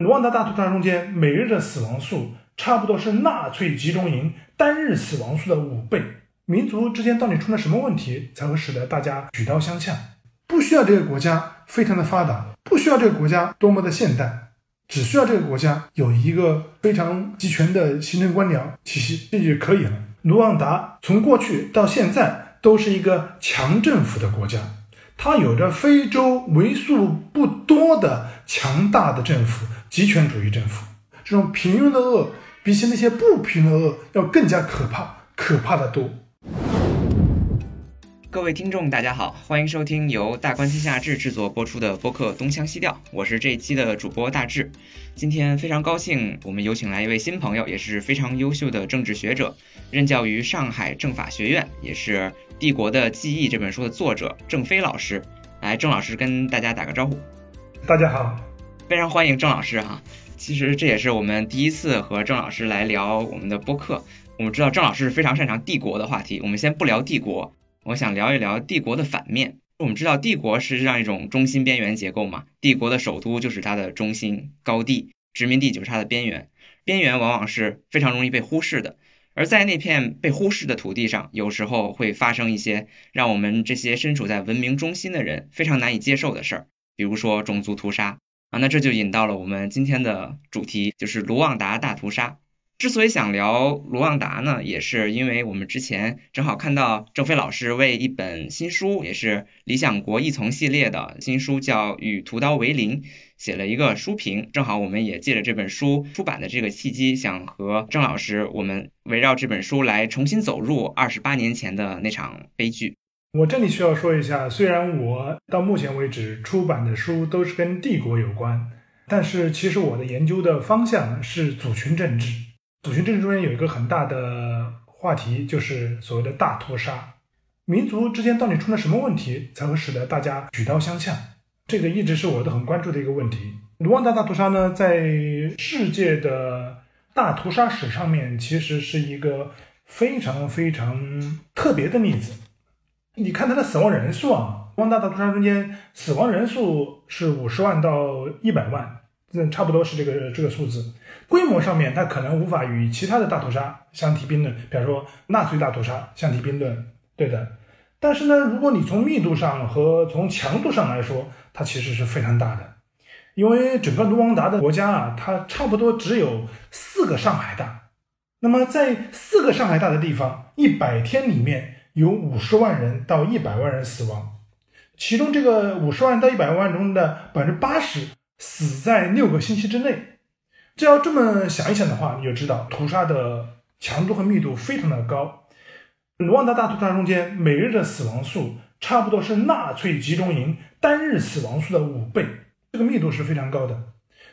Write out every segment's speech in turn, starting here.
卢旺达大屠杀中间每日的死亡数差不多是纳粹集中营单日死亡数的五倍。民族之间到底出了什么问题，才会使得大家举刀相向？不需要这个国家非常的发达，不需要这个国家多么的现代，只需要这个国家有一个非常集权的行政官僚体系，这就可以了。卢旺达从过去到现在都是一个强政府的国家，它有着非洲为数不多的强大的政府。集权主义政府，这种平庸的恶，比起那些不平的恶要更加可怕，可怕的多。各位听众，大家好，欢迎收听由大观天下志制作播出的播客《东腔西调》，我是这一期的主播大志。今天非常高兴，我们有请来一位新朋友，也是非常优秀的政治学者，任教于上海政法学院，也是《帝国的记忆》这本书的作者郑飞老师。来，郑老师跟大家打个招呼。大家好。非常欢迎郑老师哈，其实这也是我们第一次和郑老师来聊我们的播客。我们知道郑老师是非常擅长帝国的话题，我们先不聊帝国，我想聊一聊帝国的反面。我们知道帝国是这样一种中心边缘结构嘛，帝国的首都就是它的中心高地，殖民地就是它的边缘，边缘往往是非常容易被忽视的。而在那片被忽视的土地上，有时候会发生一些让我们这些身处在文明中心的人非常难以接受的事儿，比如说种族屠杀。啊，那这就引到了我们今天的主题，就是卢旺达大屠杀。之所以想聊卢旺达呢，也是因为我们之前正好看到郑飞老师为一本新书，也是理想国一丛系列的新书，叫《与屠刀为邻》，写了一个书评。正好我们也借着这本书出版的这个契机，想和郑老师我们围绕这本书来重新走入二十八年前的那场悲剧。我这里需要说一下，虽然我到目前为止出版的书都是跟帝国有关，但是其实我的研究的方向是族群政治。族群政治中间有一个很大的话题，就是所谓的大屠杀。民族之间到底出了什么问题，才会使得大家举刀相向？这个一直是我都很关注的一个问题。卢旺达大屠杀呢，在世界的大屠杀史上面，其实是一个非常非常特别的例子。你看它的死亡人数啊，卢旺达大屠杀中间死亡人数是五十万到一百万，这差不多是这个这个数字。规模上面它可能无法与其他的大屠杀相提并论，比如说纳粹大屠杀相提并论，对的。但是呢，如果你从密度上和从强度上来说，它其实是非常大的，因为整个卢旺达的国家啊，它差不多只有四个上海大。那么在四个上海大的地方，一百天里面。有五十万人到一百万人死亡，其中这个五十万到一百万中的百分之八十死在六个星期之内。这要这么想一想的话，你就知道屠杀的强度和密度非常的高。卢旺达大屠杀中间每日的死亡数差不多是纳粹集中营单日死亡数的五倍，这个密度是非常高的。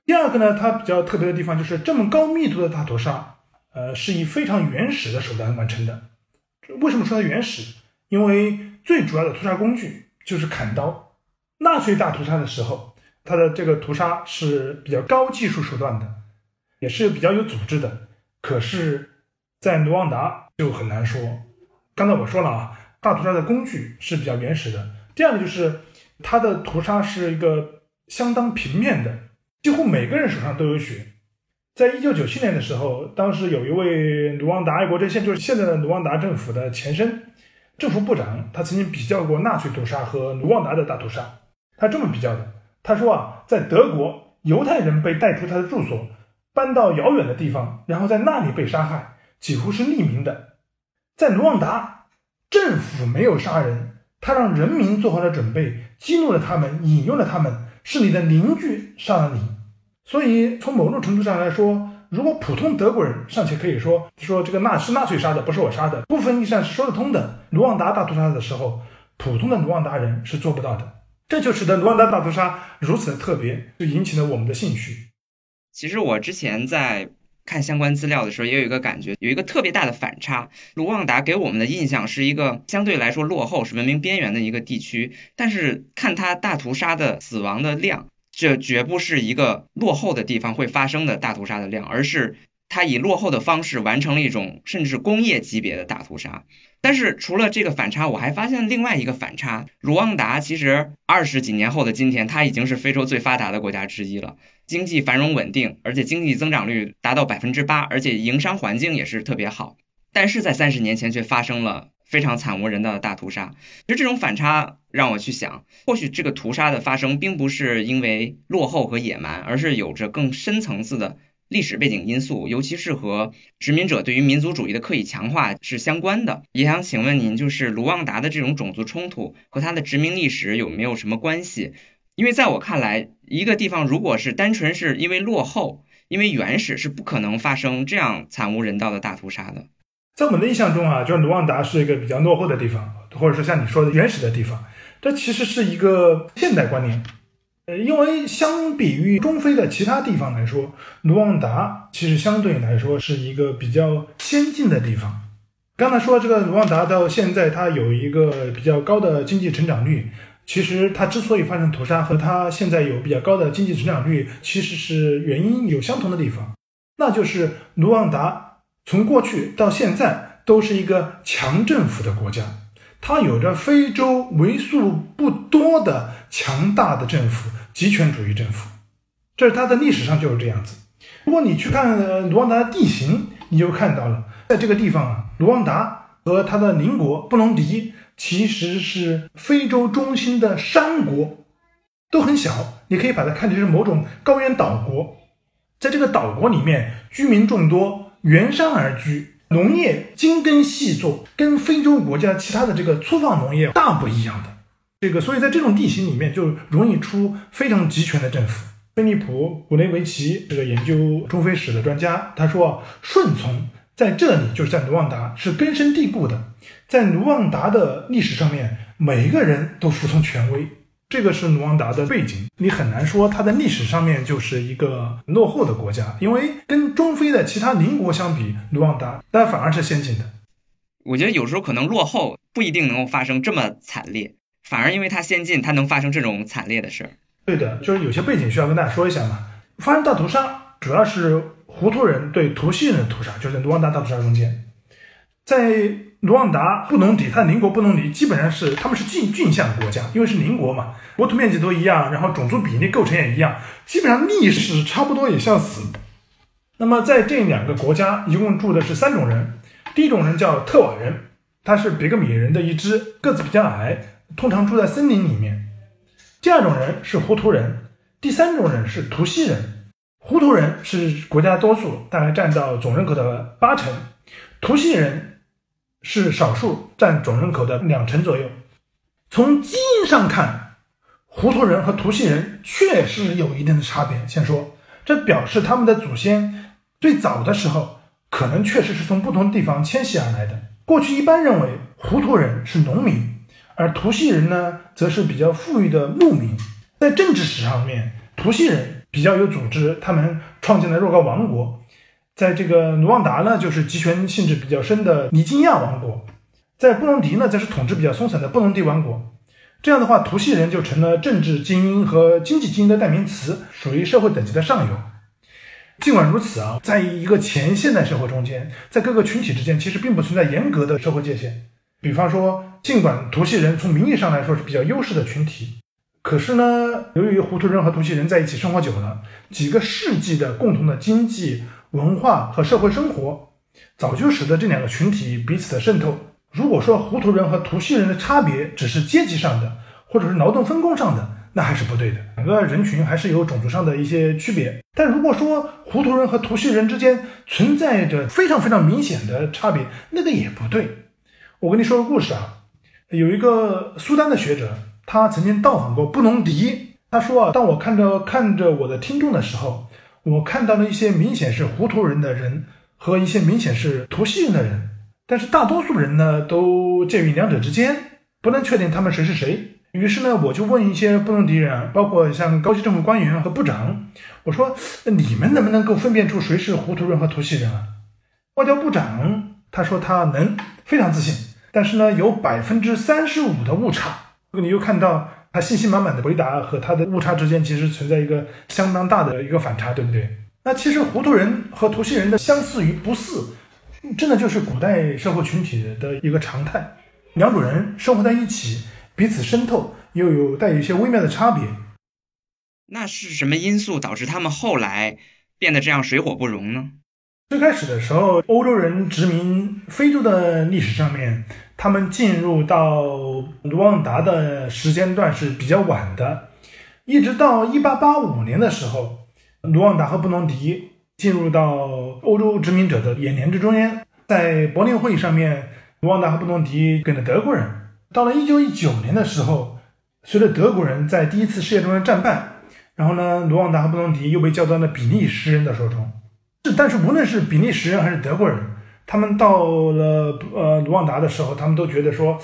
第二个呢，它比较特别的地方就是这么高密度的大屠杀，呃，是以非常原始的手段完成的。为什么说它原始？因为最主要的屠杀工具就是砍刀。纳粹大屠杀的时候，它的这个屠杀是比较高技术手段的，也是比较有组织的。可是，在卢旺达就很难说。刚才我说了啊，大屠杀的工具是比较原始的。第二个就是它的屠杀是一个相当平面的，几乎每个人手上都有血。在一九九七年的时候，当时有一位卢旺达爱国阵线，就是现在的卢旺达政府的前身政府部长，他曾经比较过纳粹屠杀和卢旺达的大屠杀。他这么比较的，他说啊，在德国，犹太人被带出他的住所，搬到遥远的地方，然后在那里被杀害，几乎是匿名的。在卢旺达，政府没有杀人，他让人民做好了准备，激怒了他们，引诱了他们，是你的邻居杀了你。所以，从某种程度上来说，如果普通德国人尚且可以说说这个纳是纳粹杀的，不是我杀的，部分意义上是说得通的。卢旺达大屠杀的时候，普通的卢旺达人是做不到的，这就使得卢旺达大屠杀如此的特别，就引起了我们的兴趣。其实我之前在看相关资料的时候，也有一个感觉，有一个特别大的反差。卢旺达给我们的印象是一个相对来说落后、是文明边缘的一个地区，但是看它大屠杀的死亡的量。这绝不是一个落后的地方会发生的大屠杀的量，而是他以落后的方式完成了一种甚至工业级别的大屠杀。但是除了这个反差，我还发现另外一个反差：卢旺达其实二十几年后的今天，它已经是非洲最发达的国家之一了，经济繁荣稳定，而且经济增长率达到百分之八，而且营商环境也是特别好。但是在三十年前却发生了非常惨无人道的大屠杀。其实这种反差让我去想，或许这个屠杀的发生并不是因为落后和野蛮，而是有着更深层次的。历史背景因素，尤其是和殖民者对于民族主义的刻意强化是相关的。也想请问您，就是卢旺达的这种种族冲突和它的殖民历史有没有什么关系？因为在我看来，一个地方如果是单纯是因为落后、因为原始，是不可能发生这样惨无人道的大屠杀的。在我们的印象中啊，就是卢旺达是一个比较落后的地方，或者说像你说的原始的地方，这其实是一个现代观念。呃，因为相比于中非的其他地方来说，卢旺达其实相对来说是一个比较先进的地方。刚才说这个卢旺达到现在它有一个比较高的经济成长率，其实它之所以发生屠杀和它现在有比较高的经济成长率，其实是原因有相同的地方，那就是卢旺达从过去到现在都是一个强政府的国家。它有着非洲为数不多的强大的政府，极权主义政府，这是它的历史上就是这样子。如果你去看卢旺达的地形，你就看到了，在这个地方啊，卢旺达和它的邻国布隆迪其实是非洲中心的山国，都很小，你可以把它看成是某种高原岛国。在这个岛国里面，居民众多，原山而居。农业精耕细作，跟非洲国家其他的这个粗放农业大不一样的。这个，所以在这种地形里面，就容易出非常集权的政府。菲利普·古雷维奇这个研究中非史的专家，他说，顺从在这里就是在卢旺达是根深蒂固的，在卢旺达的历史上面，每一个人都服从权威。这个是卢旺达的背景，你很难说它在历史上面就是一个落后的国家，因为跟中非的其他邻国相比，卢旺达但反而是先进的。我觉得有时候可能落后不一定能够发生这么惨烈，反而因为它先进，它能发生这种惨烈的事儿。对的，就是有些背景需要跟大家说一下嘛。发生大屠杀主要是胡图人对图西人的屠杀，就是在卢旺达大屠杀中间，在。卢旺达、布隆迪，它的邻国布隆迪基本上是他们是近郡相国家，因为是邻国嘛，国土面积都一样，然后种族比例构成也一样，基本上历史差不多也相似。那么在这两个国家，一共住的是三种人。第一种人叫特瓦人，他是别克米人的一支，个子比较矮，通常住在森林里面。第二种人是胡图人，第三种人是图西人。胡图人是国家多数，大概占到总人口的八成，图西人。是少数，占总人口的两成左右。从基因上看，胡图人和图西人确实有一定的差别。先说，这表示他们的祖先最早的时候可能确实是从不同地方迁徙而来的。过去一般认为，胡图人是农民，而图西人呢，则是比较富裕的牧民。在政治史上面，图西人比较有组织，他们创建了若干王国。在这个卢旺达呢，就是集权性质比较深的尼基亚王国；在布隆迪呢，则是统治比较松散的布隆迪王国。这样的话，图西人就成了政治精英和经济精英的代名词，属于社会等级的上游。尽管如此啊，在一个前现代社会中间，在各个群体之间其实并不存在严格的社会界限。比方说，尽管图西人从名义上来说是比较优势的群体，可是呢，由于胡图人和图西人在一起生活久了，几个世纪的共同的经济。文化和社会生活早就使得这两个群体彼此的渗透。如果说胡图人和图西人的差别只是阶级上的，或者是劳动分工上的，那还是不对的。两个人群还是有种族上的一些区别。但如果说胡图人和图西人之间存在着非常非常明显的差别，那个也不对。我跟你说个故事啊，有一个苏丹的学者，他曾经到访过布隆迪。他说啊，当我看着看着我的听众的时候。我看到了一些明显是胡图人的人和一些明显是图西人的人，但是大多数人呢都介于两者之间，不能确定他们谁是谁。于是呢，我就问一些布隆迪人，包括像高级政府官员和部长，我说：“你们能不能够分辨出谁是胡图人和图西人啊？”外交部长他说他能，非常自信，但是呢，有百分之三十五的误差。你又看到。他信心满满的回答和他的误差之间其实存在一个相当大的一个反差，对不对？那其实糊涂人和图西人的相似与不似，真的就是古代社会群体的一个常态。两种人生活在一起，彼此渗透，又有带有一些微妙的差别。那是什么因素导致他们后来变得这样水火不容呢？最开始的时候，欧洲人殖民非洲的历史上面，他们进入到卢旺达的时间段是比较晚的，一直到一八八五年的时候，卢旺达和布隆迪进入到欧洲殖民者的眼帘之中间。在柏林会议上面，卢旺达和布隆迪跟着德国人。到了一九一九年的时候，随着德国人在第一次世界大战战败，然后呢，卢旺达和布隆迪又被交到了比利时人的手中。但是无论是比利时人还是德国人，他们到了呃卢旺达的时候，他们都觉得说，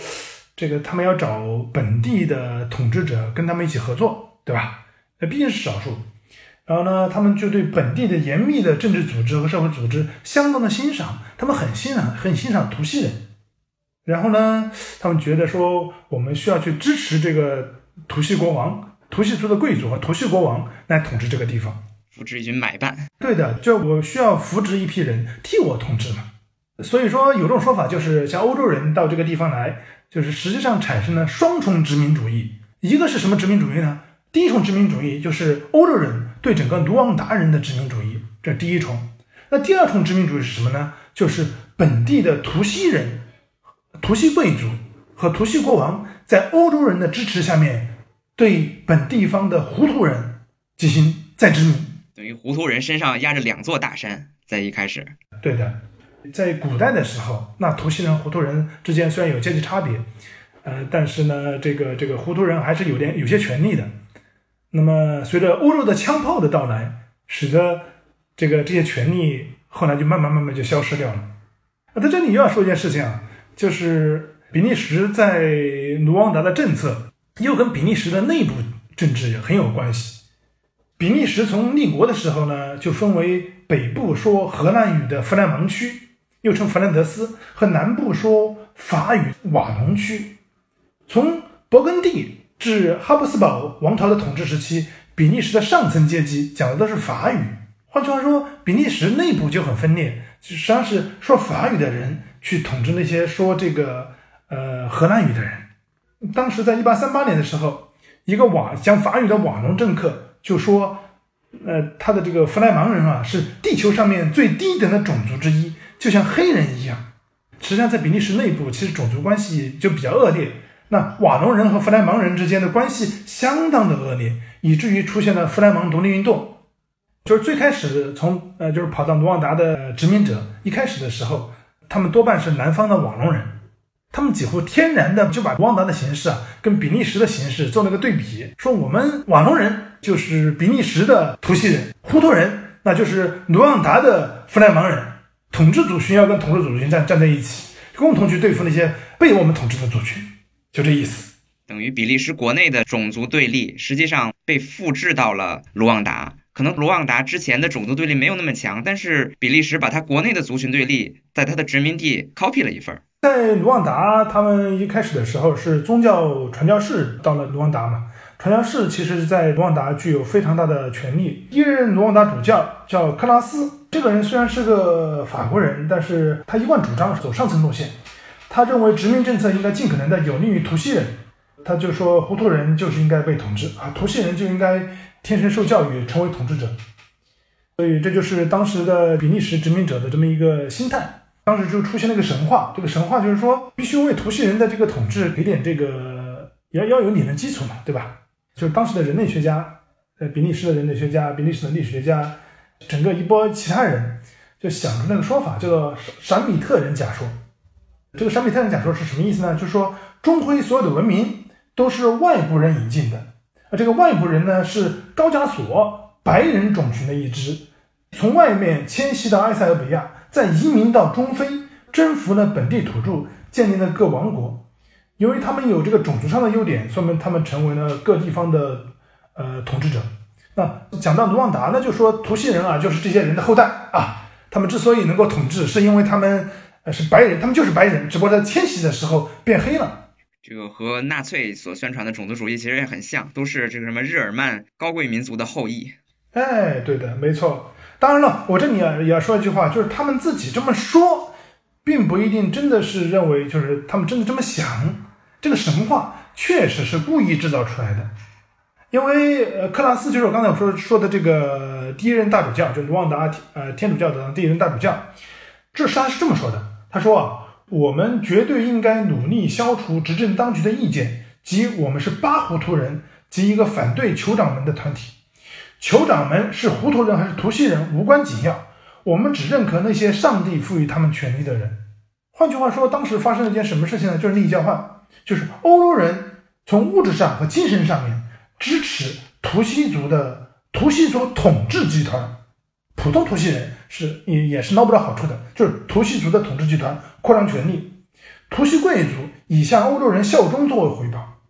这个他们要找本地的统治者跟他们一起合作，对吧？那毕竟是少数。然后呢，他们就对本地的严密的政治组织和社会组织相当的欣赏，他们很欣赏很欣赏图西人。然后呢，他们觉得说，我们需要去支持这个图西国王、图西族的贵族和图西国王来统治这个地方。扶植一群买办，对的，就我需要扶植一批人替我统治嘛。所以说有种说法，就是像欧洲人到这个地方来，就是实际上产生了双重殖民主义。一个是什么殖民主义呢？第一重殖民主义就是欧洲人对整个卢旺达人的殖民主义，这第一重。那第二重殖民主义是什么呢？就是本地的图西人、图西贵族和图西国王在欧洲人的支持下面，对本地方的胡图人进行再殖民。等于胡图人身上压着两座大山，在一开始。对的，在古代的时候，那图西人、糊涂人之间虽然有阶级差别，呃，但是呢，这个这个糊涂人还是有点有些权利的。那么，随着欧洲的枪炮的到来，使得这个这些权利后来就慢慢慢慢就消失掉了。那在这里又要说一件事情啊，就是比利时在卢旺达的政策又跟比利时的内部政治也很有关系。比利时从立国的时候呢，就分为北部说荷兰语的弗兰芒区，又称弗兰德斯，和南部说法语瓦农区。从勃艮第至哈布斯堡王朝的统治时期，比利时的上层阶级讲的都是法语。换句话说，比利时内部就很分裂，实际上是说法语的人去统治那些说这个呃荷兰语的人。当时在一八三八年的时候，一个瓦讲法语的瓦农政客。就说，呃，他的这个弗莱芒人啊，是地球上面最低等的种族之一，就像黑人一样。实际上，在比利时内部，其实种族关系就比较恶劣。那瓦隆人和弗莱芒人之间的关系相当的恶劣，以至于出现了弗莱芒独立运动。就是最开始从呃，就是跑到卢旺达的殖民者，一开始的时候，他们多半是南方的瓦隆人。他们几乎天然的就把卢旺达的形式啊，跟比利时的形式做了个对比，说我们瓦隆人就是比利时的图西人，胡图人那就是卢旺达的弗莱芒人，统治族群要跟统治族群站站在一起，共同去对付那些被我们统治的族群，就这意思。等于比利时国内的种族对立，实际上被复制到了卢旺达。可能卢旺达之前的种族对立没有那么强，但是比利时把他国内的族群对立，在他的殖民地 copy 了一份。在卢旺达，他们一开始的时候是宗教传教士到了卢旺达嘛。传教士其实，在卢旺达具有非常大的权力。第一任卢旺达主教叫克拉斯，这个人虽然是个法国人，但是他一贯主张走上层路线。他认为殖民政策应该尽可能的有利于图西人，他就说胡图人就是应该被统治啊，图西人就应该天生受教育成为统治者。所以这就是当时的比利时殖民者的这么一个心态。当时就出现了一个神话，这个神话就是说，必须为图西人的这个统治给点这个，要要有理论基础嘛，对吧？就是当时的人类学家，呃，比利时的人类学家，比利时的历史学家，整个一波其他人就想出那个说法，叫做闪米特人假说。这个闪米特人假说是什么意思呢？就是说，中辉所有的文明都是外部人引进的，而这个外部人呢是高加索白人种群的一支，从外面迁徙到埃塞俄比亚。再移民到中非，征服了本地土著，建立了各王国。由于他们有这个种族上的优点，说明他们成为了各地方的呃统治者。那讲到卢旺达，那就说图西人啊，就是这些人的后代啊。他们之所以能够统治，是因为他们呃是白人，他们就是白人，只不过在迁徙的时候变黑了。这个和纳粹所宣传的种族主义其实也很像，都是这个什么日耳曼高贵民族的后裔。哎，对的，没错。当然了，我这里也要说一句话，就是他们自己这么说，并不一定真的是认为，就是他们真的这么想。这个神话确实是故意制造出来的，因为呃，克拉斯就是我刚才我说说的这个第一任大主教，就是卢旺达呃天主教的第一任大主教，这是他是这么说的，他说啊，我们绝对应该努力消除执政当局的意见，即我们是巴糊涂人及一个反对酋长们的团体。酋长们是糊涂人还是图西人无关紧要，我们只认可那些上帝赋予他们权利的人。换句话说，当时发生了一件什么事情呢？就是利益交换，就是欧洲人从物质上和精神上面支持图西族的图西族统治集团，普通图西人是也也是捞不到好处的，就是图西族的统治集团扩张权力，图西贵族以向欧洲人效忠作为回报。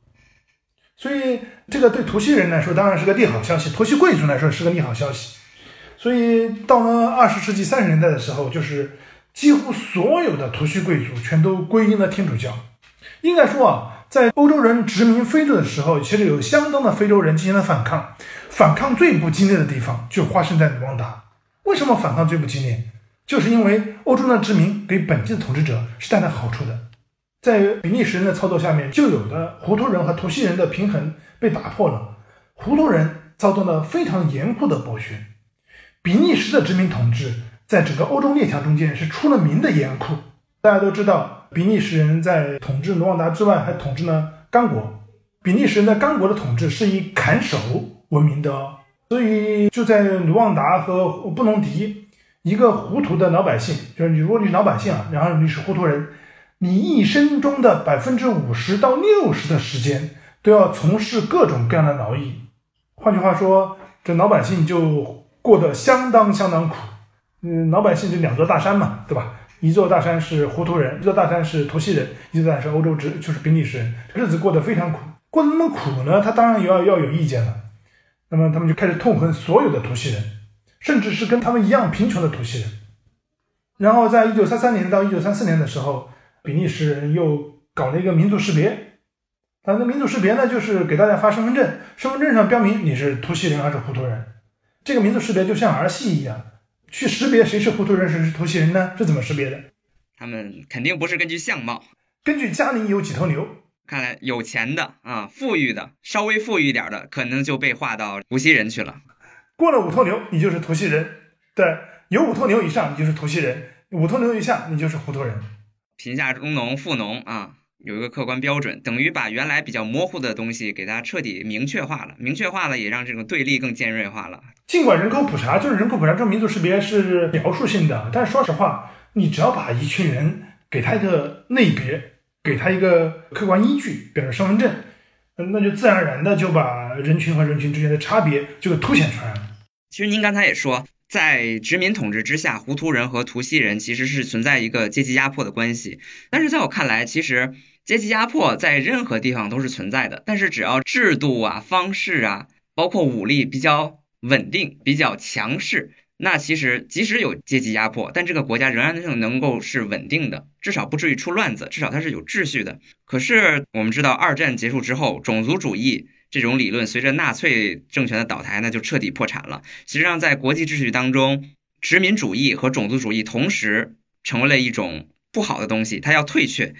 所以，这个对图西人来说当然是个利好消息，图西贵族来说是个利好消息。所以，到了二十世纪三十年代的时候，就是几乎所有的图西贵族全都归因了天主教。应该说啊，在欧洲人殖民非洲的时候，其实有相当的非洲人进行了反抗，反抗最不激烈的地方就发生在卢旺达。为什么反抗最不激烈？就是因为欧洲的殖民给本地的统治者是带来好处的。在比利时人的操作下面，就有的胡图人和图西人的平衡被打破了。胡图人遭到了非常严酷的剥削。比利时的殖民统治在整个欧洲列强中间是出了名的严酷。大家都知道，比利时人在统治卢旺达之外，还统治了刚果。比利时人在刚果的统治是以砍手闻名的，所以就在卢旺达和布隆迪，一个糊涂的老百姓，就是你，如果你是老百姓啊，然后你是糊涂人。你一生中的百分之五十到六十的时间都要从事各种各样的劳役，换句话说，这老百姓就过得相当相当苦。嗯，老百姓就两座大山嘛，对吧？一座大山是糊涂人，一座大山是图西人，一座大山是欧洲之，就是比利时人，日子过得非常苦。过得那么苦呢，他当然也要要有意见了。那么他们就开始痛恨所有的图西人，甚至是跟他们一样贫穷的图西人。然后在一九三三年到一九三四年的时候。比利时人又搞了一个民族识别，他的民族识别呢，就是给大家发身份证，身份证上标明你是图西人还是糊涂人。这个民族识别就像儿戏一样，去识别谁是糊涂人，谁是图西人呢？是怎么识别的？他们肯定不是根据相貌，根据家里有几头牛。看来有钱的啊，富裕的，稍微富裕一点的，可能就被划到无锡人去了。过了五头牛，你就是图西人。对，有五头牛以上，你就是图西人；五头牛以下，你就是糊涂人。贫下中农、富农啊，有一个客观标准，等于把原来比较模糊的东西给它彻底明确化了。明确化了，也让这种对立更尖锐化了。尽管人口普查就是人口普查，这种民族识别是描述性的，但是说实话，你只要把一群人给他一个类别，给他一个客观依据，比如身份证，那就自然而然的就把人群和人群之间的差别就给凸显出来了。其实您刚才也说。在殖民统治之下，胡图人和图西人其实是存在一个阶级压迫的关系。但是在我看来，其实阶级压迫在任何地方都是存在的。但是只要制度啊、方式啊，包括武力比较稳定、比较强势，那其实即使有阶级压迫，但这个国家仍然能能够是稳定的，至少不至于出乱子，至少它是有秩序的。可是我们知道，二战结束之后，种族主义。这种理论随着纳粹政权的倒台，那就彻底破产了。实际上，在国际秩序当中，殖民主义和种族主义同时成为了一种不好的东西，它要退却。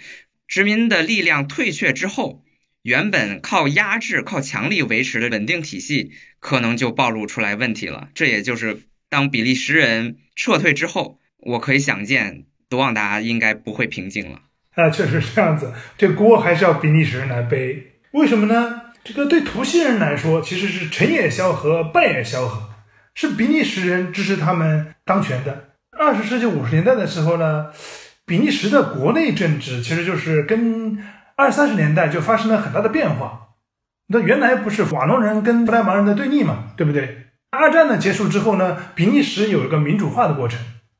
殖民的力量退却之后，原本靠压制、靠强力维持的稳定体系，可能就暴露出来问题了。这也就是当比利时人撤退之后，我可以想见，卢旺达应该不会平静了。啊，确实是这样子，这锅还是要比利时人来背。为什么呢？这个对图西人来说，其实是成也萧何，败也萧何，是比利时人支持他们当权的。二十世纪五十年代的时候呢，比利时的国内政治其实就是跟二三十年代就发生了很大的变化。那原来不是瓦隆人跟弗莱芒人的对立嘛，对不对？二战呢结束之后呢，比利时有一个民主化的过程，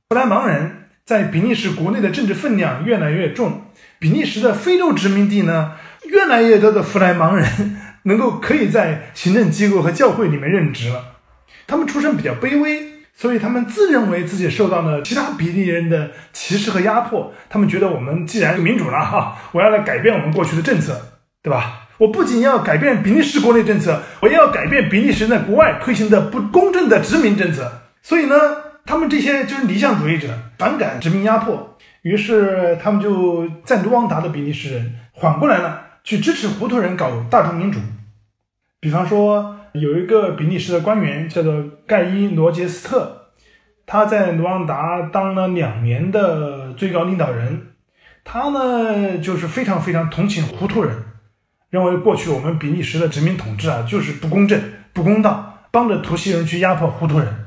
弗莱芒人在比利时国内的政治分量越来越重，比利时的非洲殖民地呢，越来越多的弗莱芒人。能够可以在行政机构和教会里面任职了，他们出身比较卑微，所以他们自认为自己受到了其他比利人的歧视和压迫。他们觉得我们既然民主了哈，我要来改变我们过去的政策，对吧？我不仅要改变比利时国内政策，我也要改变比利时在国外推行的不公正的殖民政策。所以呢，他们这些就是理想主义者，反感殖民压迫，于是他们就在卢旺达的比利时人缓过来了，去支持胡图人搞大众民主。比方说，有一个比利时的官员叫做盖伊·罗杰斯特，他在卢旺达当了两年的最高领导人。他呢，就是非常非常同情胡图人，认为过去我们比利时的殖民统治啊，就是不公正、不公道，帮着图西人去压迫胡图人。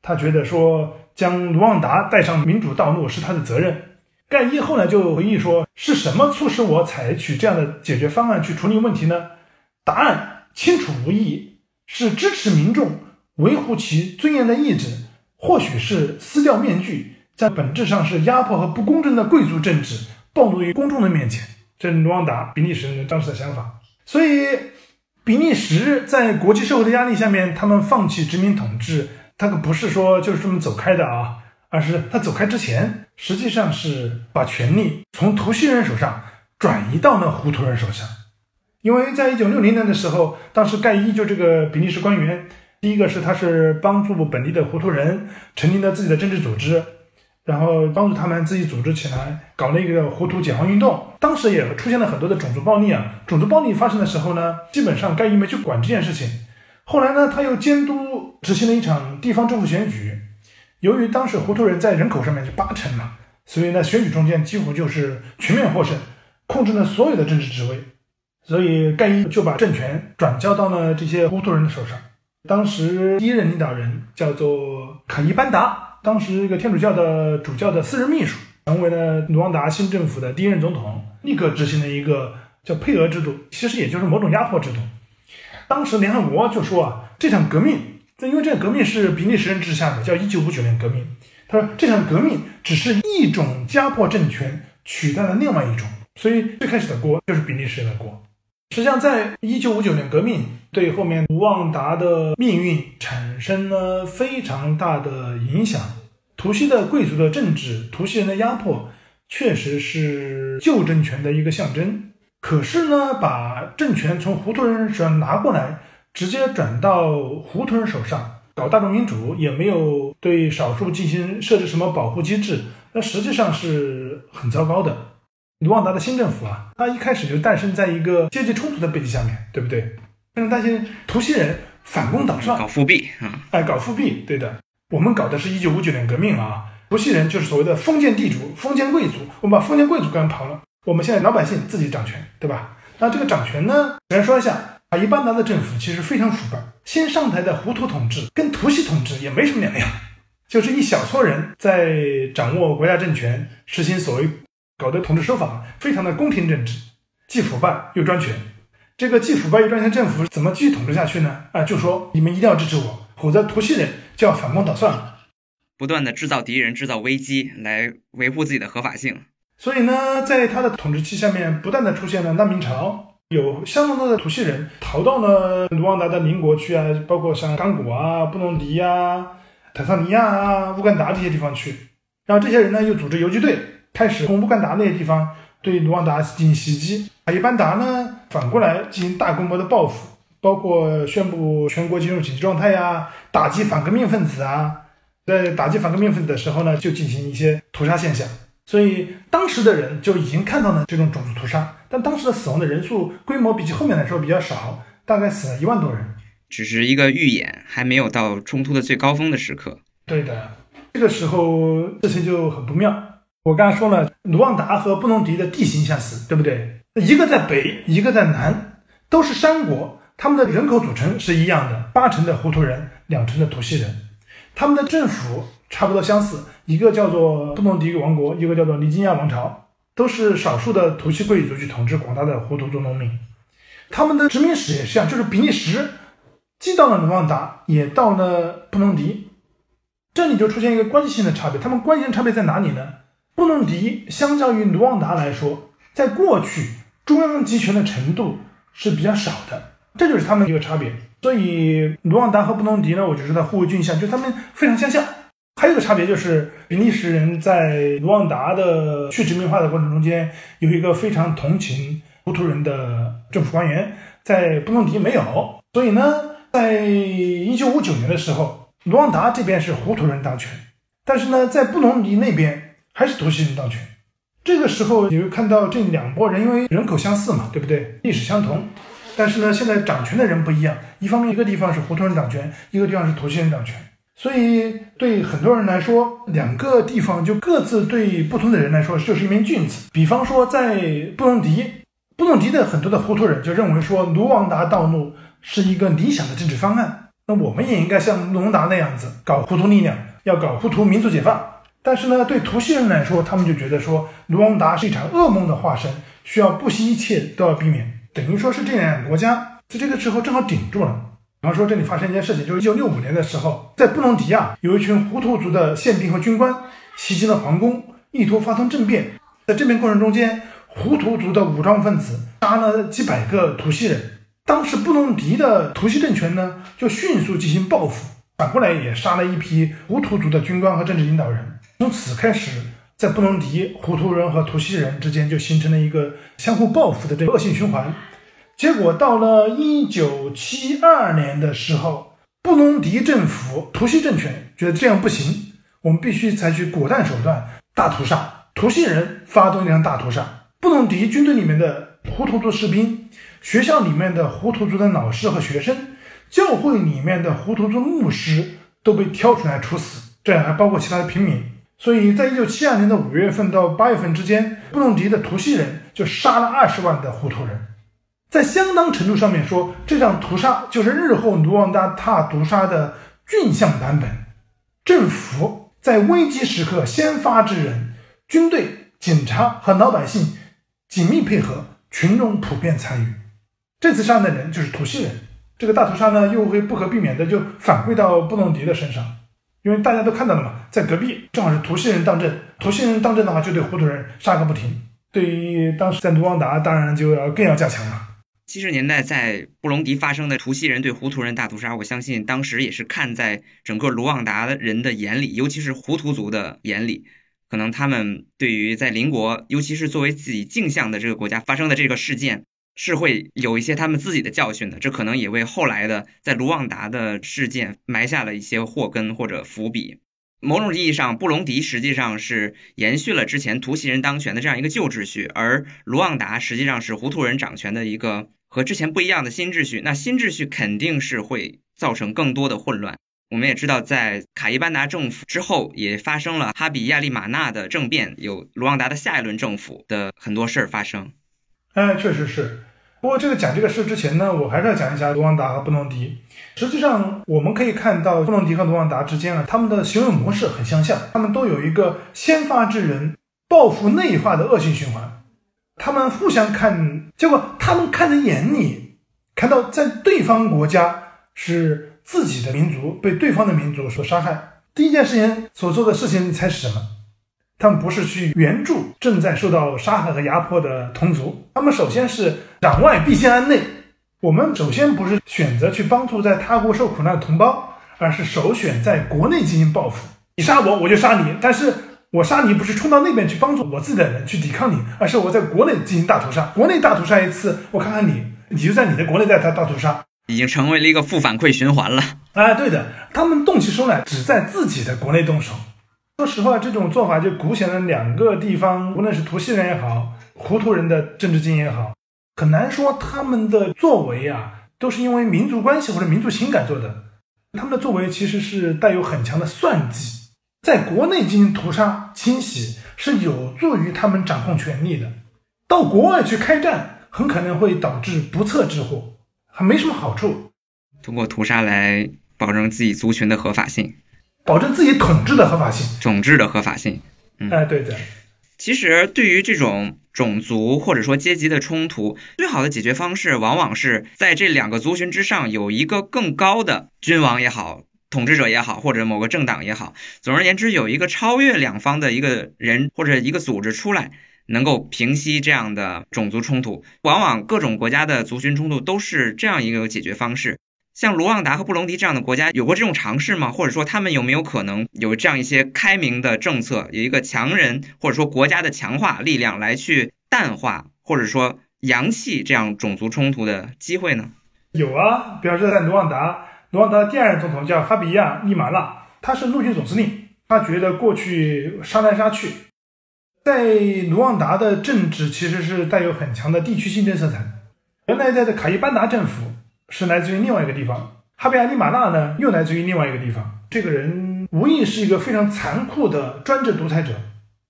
他觉得说，将卢旺达带上民主道路是他的责任。盖伊后来就回忆说，是什么促使我采取这样的解决方案去处理问题呢？答案。清楚无异，是支持民众维护其尊严的意志，或许是撕掉面具，在本质上是压迫和不公正的贵族政治暴露于公众的面前。这是卢旺达比利时人当时的想法。所以，比利时在国际社会的压力下面，他们放弃殖民统治，他可不是说就是这么走开的啊，而是他走开之前，实际上是把权力从图西人手上转移到那胡图人手上。因为在一九六零年的时候，当时盖伊就这个比利时官员，第一个是他是帮助本地的胡图人成立了自己的政治组织，然后帮助他们自己组织起来，搞了一个胡图解放运动。当时也出现了很多的种族暴力啊，种族暴力发生的时候呢，基本上盖伊没去管这件事情。后来呢，他又监督执行了一场地方政府选举，由于当时胡图人在人口上面是八成嘛，所以呢，选举中间几乎就是全面获胜，控制了所有的政治职位。所以盖伊就把政权转交到了这些胡图人的手上。当时第一任领导人叫做卡伊班达，当时一个天主教的主教的私人秘书，成为了卢旺达新政府的第一任总统，立刻执行了一个叫配额制度，其实也就是某种压迫制度。当时联合国就说啊，这场革命，因为这个革命是比利时人之下的，叫一九五九年革命。他说这场革命只是一种压迫政权取代了另外一种，所以最开始的锅就是比利时人的锅。实际上，在一九五九年革命对后面卢旺达的命运产生了非常大的影响。图西的贵族的政治，图西人的压迫，确实是旧政权的一个象征。可是呢，把政权从胡图人手上拿过来，直接转到胡图人手上搞大众民主，也没有对少数进行设置什么保护机制，那实际上是很糟糕的。卢旺达的新政府啊，它一开始就诞生在一个阶级冲突的背景下面，对不对？非常担心图西人反攻倒算，搞复辟啊！哎，搞复辟，对的。我们搞的是一九五九年革命啊，图西人就是所谓的封建地主、封建贵族，我们把封建贵族干跑了，我们现在老百姓自己掌权，对吧？那这个掌权呢，先说一下，啊，伊班达的政府其实非常腐败，新上台的胡图统治跟图西统治也没什么两样，就是一小撮人在掌握国家政权，实行所谓。搞得统治手法非常的宫廷政治，既腐败又专权。这个既腐败又专权政府怎么继续统治下去呢？啊，就说你们一定要支持我，否则图西人就要反攻倒算了。不断的制造敌人，制造危机，来维护自己的合法性。所以呢，在他的统治期下面，不断的出现了难民潮，有相当多的图西人逃到了卢旺达的邻国去啊，包括像刚果啊、布隆迪啊、坦桑尼亚啊、乌干达这些地方去。然后这些人呢，又组织游击队。开始从乌干达那些地方对卢旺达进行袭击，卡伊班达呢反过来进行大规模的报复，包括宣布全国进入紧急状态呀，打击反革命分子啊，在打击反革命分子的时候呢，就进行一些屠杀现象。所以当时的人就已经看到了这种种族屠杀，但当时的死亡的人数规模比起后面来说比较少，大概死了一万多人，只是一个预演，还没有到冲突的最高峰的时刻。对的，这个时候事情就很不妙。我刚才说了，卢旺达和布隆迪的地形相似，对不对？一个在北，一个在南，都是山国，他们的人口组成是一样的，八成的胡图人，两成的图西人，他们的政府差不多相似，一个叫做布隆迪王国，一个叫做尼基亚王朝，都是少数的图西贵族去统治广大的胡图族农民。他们的殖民史也是这样，就是比利时既到了卢旺达，也到了布隆迪，这里就出现一个关系性的差别。他们关系性差别在哪里呢？布隆迪相较于卢旺达来说，在过去中央集权的程度是比较少的，这就是他们一个差别。所以卢旺达和布隆迪呢，我就说它互为镜像，就他们非常相像。还有一个差别就是，比利时人在卢旺达的去殖民化的过程中间，有一个非常同情胡图人的政府官员，在布隆迪没有。所以呢，在一九五九年的时候，卢旺达这边是胡图人当权。但是呢，在布隆迪那边还是图西人当权。这个时候你会看到这两拨人，因为人口相似嘛，对不对？历史相同，但是呢，现在掌权的人不一样。一方面，一个地方是胡图人掌权，一个地方是图西人掌权。所以对很多人来说，两个地方就各自对不同的人来说就是一面镜子。比方说，在布隆迪，布隆迪的很多的胡图人就认为说，卢旺达道路是一个理想的政治方案。那我们也应该像卢旺达那样子搞胡图力量，要搞胡图民族解放。但是呢，对图西人来说，他们就觉得说，卢旺达是一场噩梦的化身，需要不惜一切都要避免。等于说是这两个国家在这个时候正好顶住了。比方说，这里发生一件事情，就是一九六五年的时候，在布隆迪亚有一群胡图族的宪兵和军官袭击了皇宫，意图发动政变。在政变过程中间，胡图族的武装分子杀了几百个图西人。当时布隆迪的图西政权呢，就迅速进行报复，反过来也杀了一批胡图族的军官和政治领导人。从此开始，在布隆迪，胡图人和图西人之间就形成了一个相互报复的这个恶性循环。结果到了一九七二年的时候，布隆迪政府图西政权觉得这样不行，我们必须采取果断手段，大屠杀，图西人发动一场大屠杀。布隆迪军队里面的胡图族士兵，学校里面的胡图族的老师和学生，教会里面的胡图族牧师都被挑出来处死，这样还包括其他的平民。所以在一九七二年的五月份到八月份之间，布隆迪的图西人就杀了二十万的胡图人。在相当程度上面说，这场屠杀就是日后卢旺达大屠杀的俊相版本。政府在危机时刻先发制人，军队、警察和老百姓紧密配合，群众普遍参与。这次杀的人就是图西人。这个大屠杀呢，又会不可避免的就反馈到布隆迪的身上，因为大家都看到了嘛，在隔壁正好是图西人当政，图西人当政的话，就对胡图人杀个不停。对于当时在卢旺达，当然就要更要加强了。七十年代在布隆迪发生的图西人对胡图人大屠杀，我相信当时也是看在整个卢旺达人的眼里，尤其是胡图族的眼里，可能他们对于在邻国，尤其是作为自己镜像的这个国家发生的这个事件，是会有一些他们自己的教训的。这可能也为后来的在卢旺达的事件埋下了一些祸根或者伏笔。某种意义上，布隆迪实际上是延续了之前图西人当权的这样一个旧秩序，而卢旺达实际上是胡图人掌权的一个。和之前不一样的新秩序，那新秩序肯定是会造成更多的混乱。我们也知道，在卡伊班达政府之后，也发生了哈比亚利马纳的政变，有卢旺达的下一轮政府的很多事儿发生。哎，确实是。不过这个讲这个事之前呢，我还是要讲一下卢旺达和布隆迪。实际上，我们可以看到布隆迪和卢旺达之间啊，他们的行为模式很相像，他们都有一个先发制人、报复内化的恶性循环。他们互相看，结果他们看在眼里，看到在对方国家是自己的民族被对方的民族所杀害，第一件事情所做的事情，你猜是什么？他们不是去援助正在受到杀害和压迫的同族，他们首先是攘外必先安内。我们首先不是选择去帮助在他国受苦难的同胞，而是首选在国内进行报复。你杀我，我就杀你，但是。我杀你不是冲到那边去帮助我自己的人去抵抗你，而是我在国内进行大屠杀。国内大屠杀一次，我看看你，你就在你的国内再大大屠杀，已经成为了一个负反馈循环了。哎，对的，他们动起手来只在自己的国内动手。说实话，这种做法就凸显了两个地方，无论是图西人也好，胡图人的政治精英也好，很难说他们的作为啊都是因为民族关系或者民族情感做的，他们的作为其实是带有很强的算计。在国内进行屠杀清洗是有助于他们掌控权力的，到国外去开战很可能会导致不测之祸，还没什么好处。通过屠杀来保证自己族群的合法性，保证自己统治的合法性，统治的合法性。哎，对的。其实对于这种种族或者说阶级的冲突，最好的解决方式往往是在这两个族群之上有一个更高的君王也好。统治者也好，或者某个政党也好，总而言之，有一个超越两方的一个人或者一个组织出来，能够平息这样的种族冲突。往往各种国家的族群冲突都是这样一个解决方式。像卢旺达和布隆迪这样的国家有过这种尝试吗？或者说他们有没有可能有这样一些开明的政策，有一个强人或者说国家的强化力量来去淡化或者说扬弃这样种族冲突的机会呢？有啊，比方说在卢旺达。卢旺达第二任总统叫哈比亚·利马纳，他是陆军总司令。他觉得过去杀来杀去，在卢旺达的政治其实是带有很强的地区性政色彩。原来在的卡伊班达政府是来自于另外一个地方，哈比亚尼马纳呢又来自于另外一个地方。这个人无疑是一个非常残酷的专制独裁者，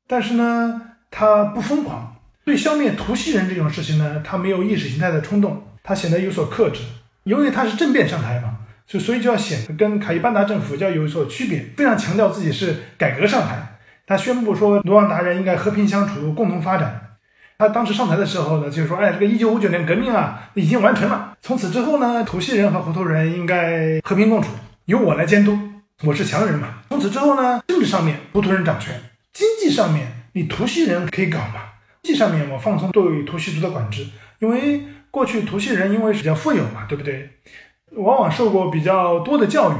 但是呢，他不疯狂，对消灭图西人这种事情呢，他没有意识形态的冲动，他显得有所克制，因为他是政变上台嘛。就所以就要显得跟卡伊班达政府要有所区别，非常强调自己是改革上台。他宣布说，卢旺达人应该和平相处，共同发展。他当时上台的时候呢，就是说，哎，这个一九五九年革命啊，已经完成了。从此之后呢，图西人和胡图人应该和平共处，由我来监督，我是强人嘛。从此之后呢，政治上面胡图人掌权，经济上面你图西人可以搞嘛。经济上面我放松对图西族的管制，因为过去图西人因为比较富有嘛，对不对？往往受过比较多的教育，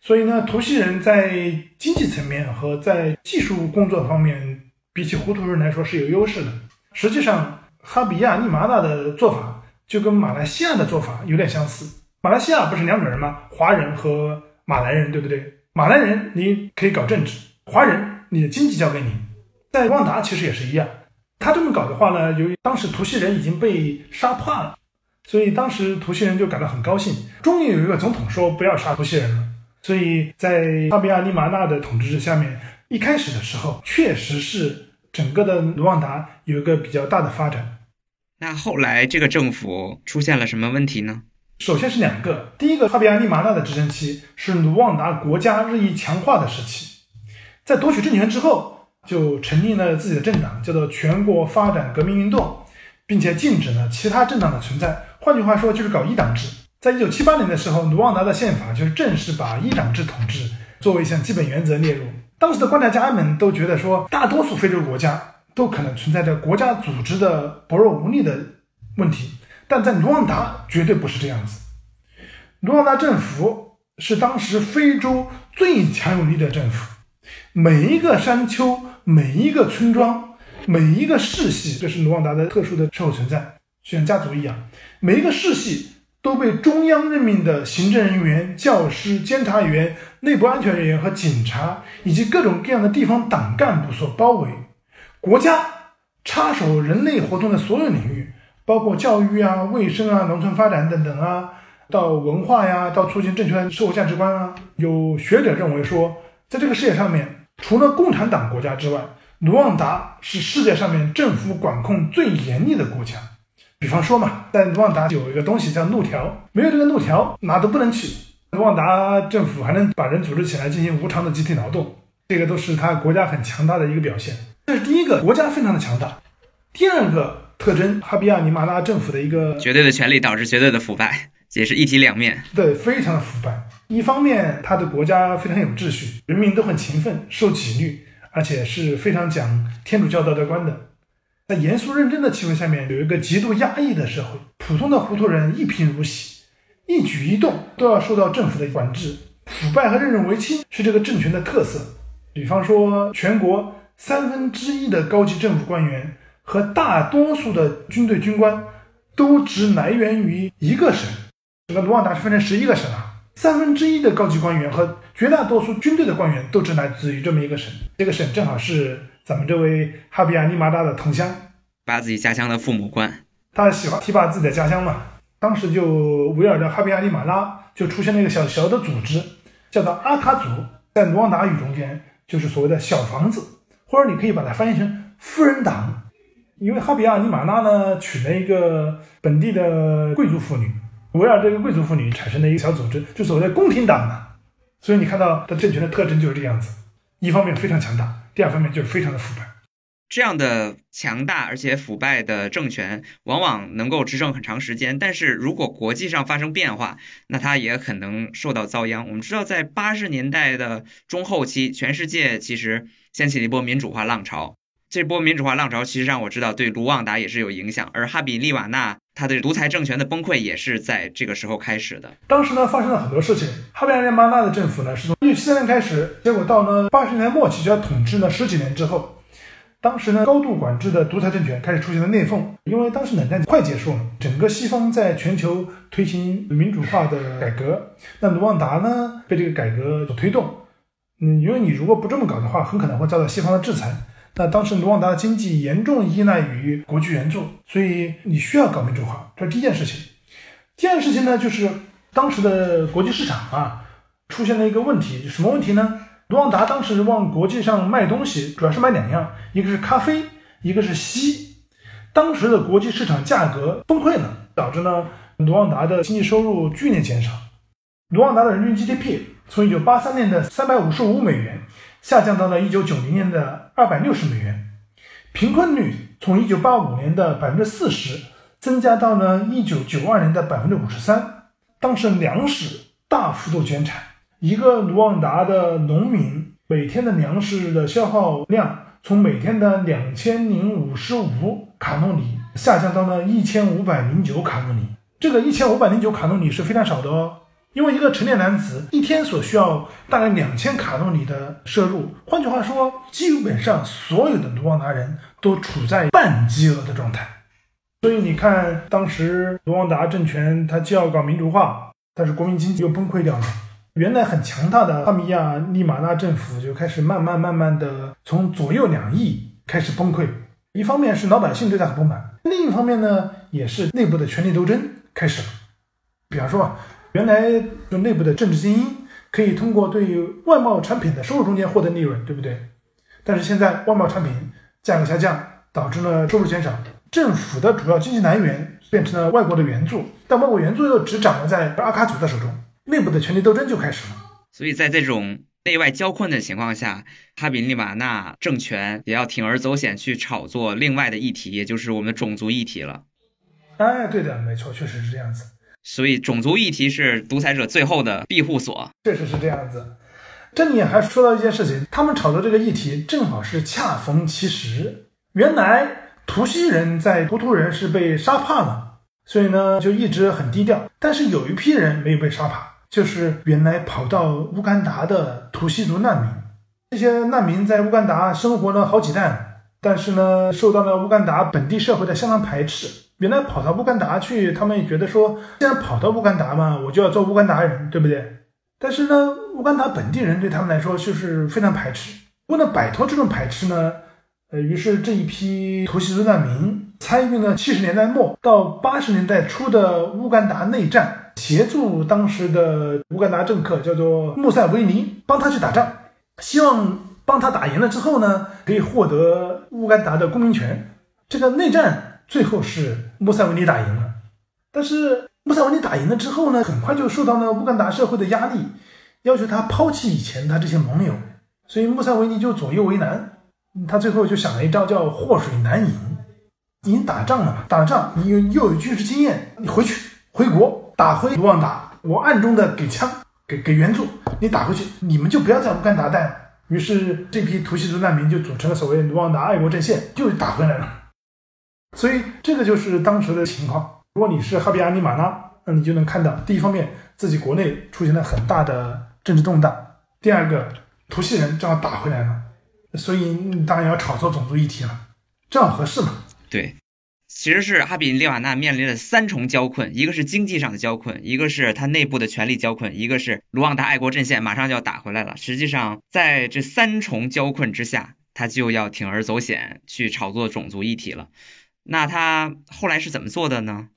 所以呢，图西人在经济层面和在技术工作方面，比起胡图人来说是有优势的。实际上，哈比亚尼马纳的做法就跟马来西亚的做法有点相似。马来西亚不是两种人吗？华人和马来人，对不对？马来人你可以搞政治，华人你的经济交给你。在旺达其实也是一样，他这么搞的话呢，由于当时图西人已经被杀怕了。所以当时图西人就感到很高兴，终于有一个总统说不要杀图西人了。所以在哈比亚尼马纳的统治下面，一开始的时候确实是整个的卢旺达有一个比较大的发展。那后来这个政府出现了什么问题呢？首先是两个，第一个哈比亚利马纳的执政期是卢旺达国家日益强化的时期，在夺取政权之后，就成立了自己的政党，叫做全国发展革命运动，并且禁止了其他政党的存在。换句话说，就是搞一党制。在一九七八年的时候，卢旺达的宪法就是正式把一党制统治作为一项基本原则列入。当时的观察家们都觉得说，大多数非洲国家都可能存在着国家组织的薄弱无力的问题，但在卢旺达绝对不是这样子。卢旺达政府是当时非洲最强有力的政府，每一个山丘、每一个村庄、每一个世系，这是卢旺达的特殊的社会存在。就像家族一样，每一个世系都被中央任命的行政人员、教师、监察员、内部安全人员和警察，以及各种各样的地方党干部所包围。国家插手人类活动的所有领域，包括教育啊、卫生啊、农村发展等等啊，到文化呀，到促进正确的社会价值观啊。有学者认为说，在这个世界上面，除了共产党国家之外，卢旺达是世界上面政府管控最严厉的国家。比方说嘛，在卢旺达有一个东西叫路条，没有这个路条，哪都不能去。卢旺达政府还能把人组织起来进行无偿的集体劳动，这个都是他国家很强大的一个表现。这是第一个，国家非常的强大。第二个特征，哈比亚尼马拉政府的一个绝对的权力导致绝对的腐败，也是一体两面。对，非常的腐败。一方面，他的国家非常有秩序，人民都很勤奋，受纪律，而且是非常讲天主教道德观的。在严肃认真的气氛下面，有一个极度压抑的社会，普通的糊涂人一贫如洗，一举一动都要受到政府的管制，腐败和任人唯亲是这个政权的特色。比方说，全国三分之一的高级政府官员和大多数的军队军官都只来源于一个省，整个卢旺达是分成十一个省啊，三分之一的高级官员和绝大多数军队的官员都只来自于这么一个省，这个省正好是。咱们这位哈比亚尼马达的同乡，把自己家乡的父母官，他喜欢提拔自己的家乡嘛。当时就围绕着哈比亚尼马拉就出现了一个小小的组织，叫做阿卡族，在卢旺达语中间就是所谓的小房子，或者你可以把它翻译成富人党。因为哈比亚尼马拉呢娶了一个本地的贵族妇女，围绕这个贵族妇女产生了一个小组织，就所谓的宫廷党嘛。所以你看到他政权的特征就是这样子，一方面非常强大。第二方面就是非常的腐败，这样的强大而且腐败的政权，往往能够执政很长时间。但是如果国际上发生变化，那它也可能受到遭殃。我们知道，在八十年代的中后期，全世界其实掀起了一波民主化浪潮。这波民主化浪潮其实让我知道，对卢旺达也是有影响。而哈比利瓦纳他的独裁政权的崩溃也是在这个时候开始的。当时呢，发生了很多事情。哈比利瓦纳的政府呢，是从一七年开始，结果到呢八十年代末期就要统治呢十几年之后，当时呢高度管制的独裁政权开始出现了内讧，因为当时冷战快结束了，整个西方在全球推行民主化的改革，那卢旺达呢被这个改革所推动。嗯，因为你如果不这么搞的话，很可能会遭到西方的制裁。那当时卢旺达的经济严重依赖于国际援助，所以你需要搞民主化，这是第一件事情。第二件事情呢，就是当时的国际市场啊，出现了一个问题，什么问题呢？卢旺达当时往国际上卖东西，主要是卖两样，一个是咖啡，一个是锡。当时的国际市场价格崩溃了，导致呢卢旺达的经济收入剧烈减少。卢旺达的人均 GDP 从1983年的355美元下降到了1990年的260美元，贫困率从1985年的40%增加到了1992年的53%。当时粮食大幅度减产，一个卢旺达的农民每天的粮食的消耗量从每天的2055卡路里下降到了1509卡路里。这个1509卡路里是非常少的哦。因为一个成年男子一天所需要大概两千卡路里的摄入，换句话说，基本上所有的卢旺达人都处在半饥饿的状态。所以你看，当时卢旺达政权他既要搞民主化，但是国民经济又崩溃掉了。原来很强大的哈米亚利马纳政府就开始慢慢慢慢的从左右两翼开始崩溃。一方面是老百姓对他很不满，另一方面呢，也是内部的权力斗争开始了。比方说啊。原来就内部的政治精英可以通过对外贸产品的收入中间获得利润，对不对？但是现在外贸产品价格下降，导致了收入减少，政府的主要经济来源变成了外国的援助，但外国援助又只掌握在阿卡祖的手中，内部的权力斗争就开始了。所以在这种内外交困的情况下，哈比利马纳政权也要铤而走险去炒作另外的议题，也就是我们的种族议题了。哎，对的，没错，确实是这样子。所以，种族议题是独裁者最后的庇护所。确实是这样子。这里还说到一件事情，他们炒作这个议题正好是恰逢其时。原来图西人在图图人是被杀怕了，所以呢就一直很低调。但是有一批人没有被杀怕，就是原来跑到乌干达的图西族难民。这些难民在乌干达生活了好几代，但是呢受到了乌干达本地社会的相当排斥。原来跑到乌干达去，他们也觉得说，既然跑到乌干达嘛，我就要做乌干达人，对不对？但是呢，乌干达本地人对他们来说就是非常排斥。为了摆脱这种排斥呢，呃，于是这一批图西族难民参与了七十年代末到八十年代初的乌干达内战，协助当时的乌干达政客叫做穆塞维尼，帮他去打仗，希望帮他打赢了之后呢，可以获得乌干达的公民权。这个内战。最后是穆塞维尼打赢了，但是穆塞维尼打赢了之后呢，很快就受到了乌干达社会的压力，要求他抛弃以前他这些盟友，所以穆塞维尼就左右为难，他最后就想了一招叫祸水难引。你打仗了嘛，打仗你又又有军事经验，你回去回国打回卢旺达，我暗中的给枪给给援助，你打回去，你们就不要在乌干达待了。于是这批图西族难民就组成了所谓卢旺达爱国阵线，就打回来了。所以这个就是当时的情况。如果你是哈比亚尼马拉，那你就能看到，第一方面自己国内出现了很大的政治动荡；第二个，图西人正好打回来了，所以你当然要炒作种族议题了，正好合适嘛。对，其实是哈比利瓦纳面临了三重交困：一个是经济上的交困，一个是他内部的权力交困，一个是卢旺达爱国阵线马上就要打回来了。实际上，在这三重交困之下，他就要铤而走险去炒作种族议题了。那他后来是怎么做的呢？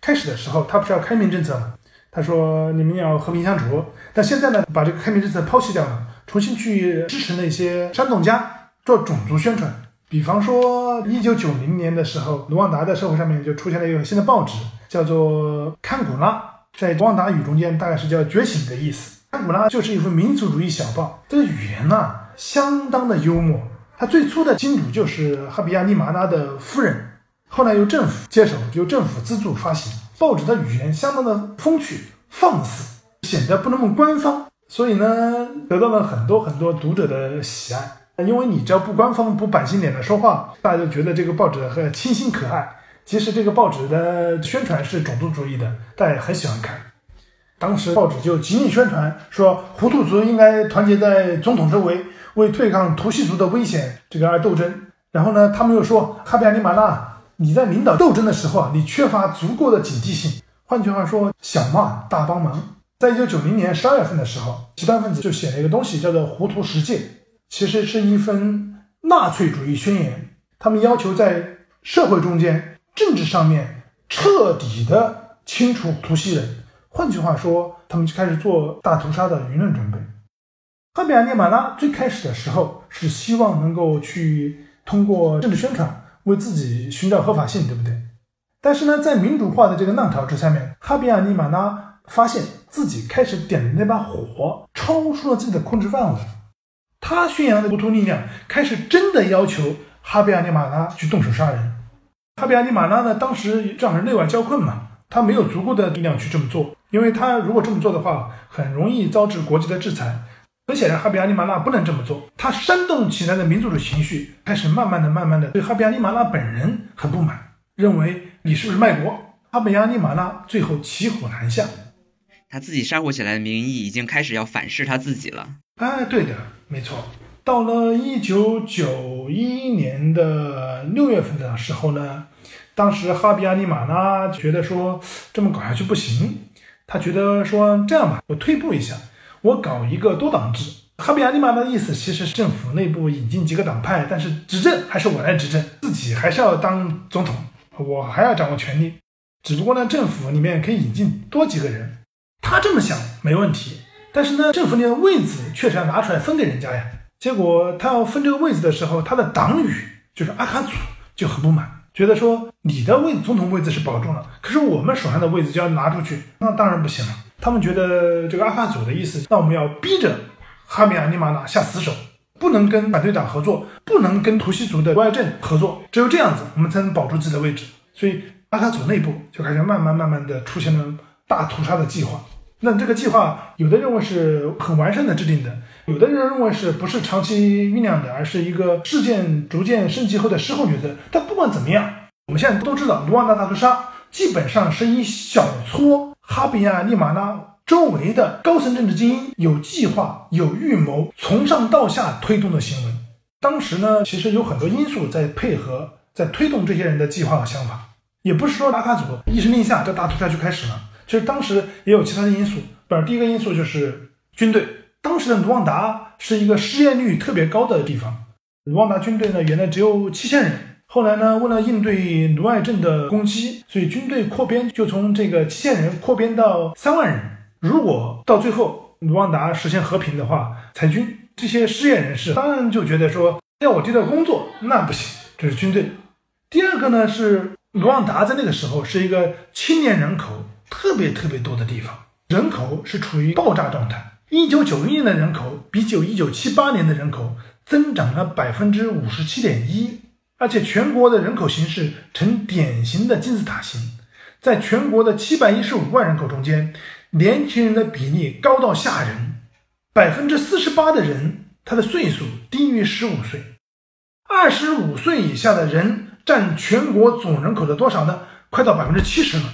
开始的时候，他不是要开明政策吗？他说你们要和平相处。但现在呢，把这个开明政策抛弃掉了，重新去支持那些煽动家做种族宣传。比方说，一九九零年的时候，卢旺达的社会上面就出现了一个新的报纸，叫做《堪古拉》。在卢旺达语中间，大概是叫“觉醒”的意思。堪古拉就是一份民族主义小报，这个语言呢，相当的幽默。它最初的金主就是哈比亚尼马拉的夫人。后来由政府接手，由政府资助发行报纸的语言相当的风趣放肆，显得不那么官方，所以呢，得到了很多很多读者的喜爱。因为你只要不官方、不板心脸的说话，大家就觉得这个报纸很清新可爱。其实这个报纸的宣传是种族主义的，大家很喜欢看。当时报纸就极力宣传说，胡图族应该团结在总统周围，为对抗图西族的危险这个而斗争。然后呢，他们又说哈比亚尼马拉。你在领导斗争的时候啊，你缺乏足够的警惕性。换句话说，小骂大帮忙。在一九九零年十二月份的时候，极端分子就写了一个东西，叫做《糊涂世界》，其实是一份纳粹主义宣言。他们要求在社会中间、政治上面彻底的清除图西人。换句话说，他们就开始做大屠杀的舆论准备。哈比亚涅马拉最开始的时候是希望能够去通过政治宣传为自己寻找合法性，对不对？但是呢，在民主化的这个浪潮之下面，哈比亚尼马拉发现自己开始点的那把火超出了自己的控制范围。他宣扬的糊涂力量开始真的要求哈比亚尼马拉去动手杀人。哈比亚尼马拉呢，当时正好是内外交困嘛，他没有足够的力量去这么做，因为他如果这么做的话，很容易遭致国际的制裁。很显然，哈比亚尼马拉不能这么做。他煽动起来的民主的情绪开始慢慢的、慢慢的对哈比亚尼马拉本人很不满，认为。你是不是卖国？哈比亚尼马拉最后骑虎难下，他自己煽火起来的民意已经开始要反噬他自己了。哎，对的，没错。到了一九九一年的六月份的时候呢，当时哈比亚尼马拉觉得说这么搞下去不行，他觉得说这样吧，我退步一下，我搞一个多党制。哈比亚尼马拉的意思其实是政府内部引进几个党派，但是执政还是我来执政，自己还是要当总统。我还要掌握权力，只不过呢，政府里面可以引进多几个人。他这么想没问题，但是呢，政府里的位子确实要拿出来分给人家呀。结果他要分这个位子的时候，他的党羽就是阿卡祖就很不满，觉得说你的位总统位子是保住了，可是我们手上的位子就要拿出去，那当然不行了。他们觉得这个阿卡祖的意思，那我们要逼着哈米亚尼玛拿下死手。不能跟反对党合作，不能跟图西族的外政合作，只有这样子，我们才能保住自己的位置。所以阿卡祖内部就开始慢慢慢慢的出现了大屠杀的计划。那这个计划，有的认为是很完善的制定的，有的人认为是不是长期酝酿的，而是一个事件逐渐升级后的事后决策。但不管怎么样，我们现在都知道卢旺达大屠杀基本上是一小撮哈比亚利马拉。周围的高层政治精英有计划、有预谋，从上到下推动的行为。当时呢，其实有很多因素在配合，在推动这些人的计划和想法。也不是说拉卡祖一声令下，这大屠杀就开始了。其实当时也有其他的因素。不，第一个因素就是军队。当时的卢旺达是一个失业率特别高的地方。卢旺达军队呢，原来只有七千人，后来呢，为了应对卢外镇的攻击，所以军队扩编，就从这个七千人扩编到三万人。如果到最后卢旺达实现和平的话，裁军这些失业人士当然就觉得说要我丢掉工作那不行，这是军队。第二个呢是卢旺达在那个时候是一个青年人口特别特别多的地方，人口是处于爆炸状态。一九九一年的人口比九一九七八年的人口增长了百分之五十七点一，而且全国的人口形势呈典型的金字塔形，在全国的七百一十五万人口中间。年轻人的比例高到吓人，百分之四十八的人他的岁数低于十五岁，二十五岁以下的人占全国总人口的多少呢？快到百分之七十了。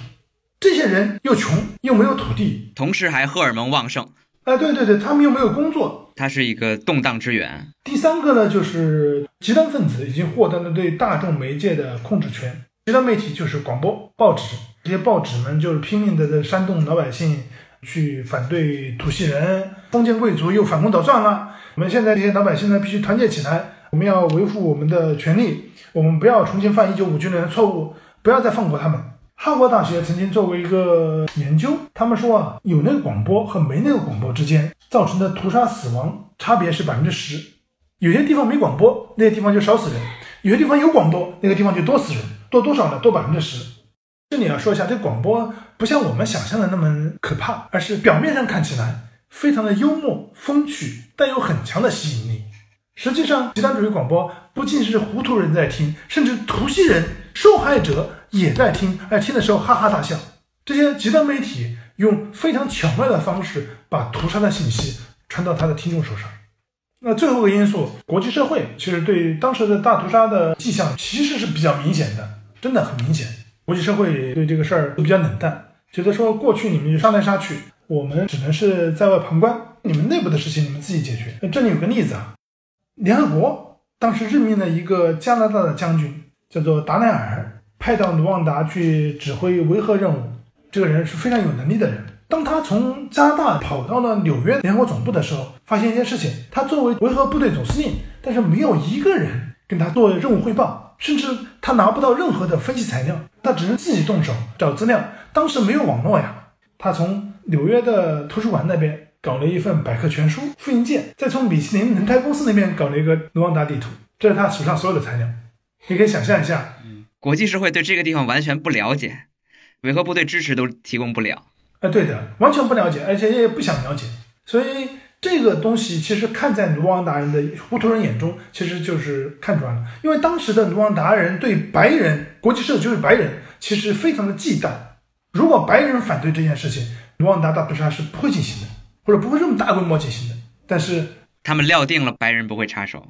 这些人又穷又没有土地，同时还荷尔蒙旺盛。哎，对对对，他们又没有工作，它是一个动荡之源。第三个呢，就是极端分子已经获得了对大众媒介的控制权。极端媒体就是广播、报纸。这些报纸们就是拼命的在煽动老百姓去反对土系人，封建贵族又反攻倒算了。我们现在这些老百姓呢，必须团结起来，我们要维护我们的权利，我们不要重新犯一九五九年的错误，不要再放过他们。哈佛大学曾经做过一个研究，他们说啊，有那个广播和没那个广播之间造成的屠杀死亡差别是百分之十。有些地方没广播，那些地方就少死人；有些地方有广播，那个地方就多死人，多多少呢？多百分之十。这里要说一下，这广播不像我们想象的那么可怕，而是表面上看起来非常的幽默风趣，带有很强的吸引力。实际上，极端主义广播不仅是糊涂人在听，甚至图西人受害者也在听，而听的时候哈哈大笑。这些极端媒体用非常巧妙的方式把屠杀的信息传到他的听众手上。那最后一个因素，国际社会其实对当时的大屠杀的迹象其实是比较明显的，真的很明显。国际社会对这个事儿都比较冷淡，觉得说过去你们就杀来杀去，我们只能是在外旁观，你们内部的事情你们自己解决。那这里有个例子啊，联合国当时任命了一个加拿大的将军，叫做达奈尔，派到卢旺达去指挥维和任务。这个人是非常有能力的人，当他从加拿大跑到了纽约联合国总部的时候，发现一件事情：他作为维和部队总司令，但是没有一个人跟他做任务汇报，甚至他拿不到任何的分析材料，他只能自己动手找资料。当时没有网络呀，他从纽约的图书馆那边搞了一份百科全书复印件，再从米其林轮胎公司那边搞了一个卢旺达地图，这是他手上所有的材料。你可以想象一下，嗯国际社会对这个地方完全不了解，维和部队支持都提供不了。哎，对的，完全不了解，而且也不想了解。所以这个东西其实看在卢旺达人的糊涂人眼中，其实就是看出来了。因为当时的卢旺达人对白人，国际社会就是白人，其实非常的忌惮。如果白人反对这件事情，卢旺达大屠杀是不会进行的，或者不会这么大规模进行的。但是他们料定了白人不会插手。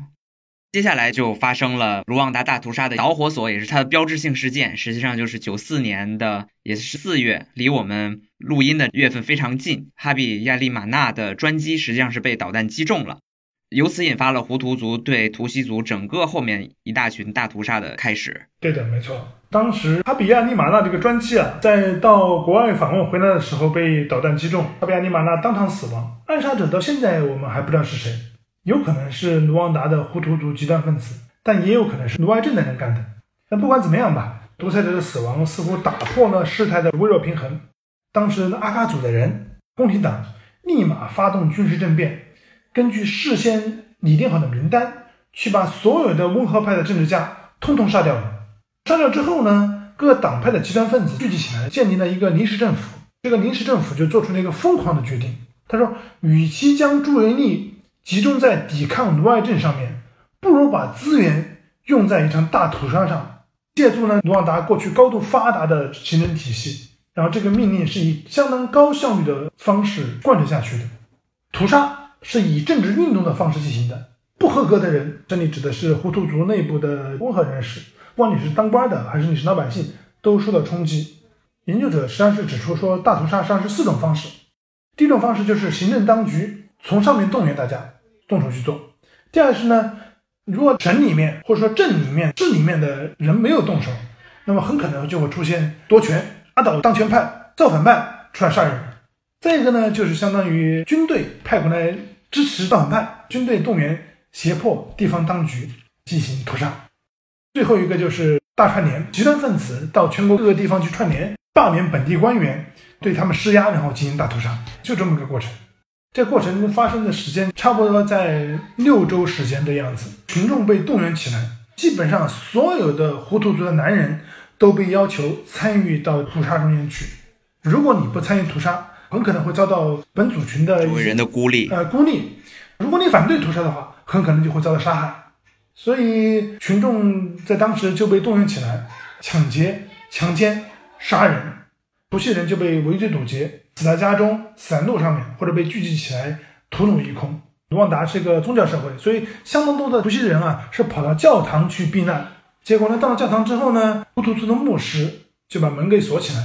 接下来就发生了卢旺达大屠杀的导火索，也是它的标志性事件，实际上就是九四年的，也是四月，离我们录音的月份非常近。哈比亚利马纳的专机实际上是被导弹击中了，由此引发了胡图族对图西族整个后面一大群大屠杀的开始。对的，没错。当时哈比亚利马纳这个专机啊，在到国外访问回来的时候被导弹击中，哈比亚利马纳当场死亡，暗杀者到现在我们还不知道是谁。有可能是卢旺达的胡图族极端分子，但也有可能是卢埃镇的人干的。但不管怎么样吧，独裁者的死亡似乎打破了事态的微弱平衡。当时阿卡组的人，宫廷党立马发动军事政变，根据事先拟定好的名单，去把所有的温和派的政治家通通杀掉了。杀掉之后呢，各党派的极端分子聚集起来，建立了一个临时政府。这个临时政府就做出了一个疯狂的决定，他说：“与其将注意力。”集中在抵抗卢埃镇上面，不如把资源用在一场大屠杀上。借助呢卢旺达过去高度发达的行政体系，然后这个命令是以相当高效率的方式贯彻下去的。屠杀是以政治运动的方式进行的，不合格的人，这里指的是胡图族内部的温和人士，不管你是当官的还是你是老百姓，都受到冲击。研究者实际上是指出说，大屠杀实际上是四种方式。第一种方式就是行政当局从上面动员大家。动手去做。第二是呢，如果省里面或者说镇里面、市里面的人没有动手，那么很可能就会出现夺权、压倒当权派、造反派出来杀人。再一个呢，就是相当于军队派过来支持造反派，军队动员胁迫地方当局进行屠杀。最后一个就是大串联，极端分子到全国各个地方去串联，罢免本地官员，对他们施压，然后进行大屠杀，就这么个过程。这过程发生的时间差不多在六周时间的样子，群众被动员起来，基本上所有的胡图族的男人都被要求参与到屠杀中间去。如果你不参与屠杀，很可能会遭到本组群的人的孤立。呃，孤立。如果你反对屠杀的话，很可能就会遭到杀害。所以群众在当时就被动员起来，抢劫、强奸、杀人，不信人就被围追堵截。死在家中、死在路上面，或者被聚集起来屠戮一空。卢旺达是一个宗教社会，所以相当多的不信人啊是跑到教堂去避难。结果呢，到了教堂之后呢，胡图族的牧师就把门给锁起来，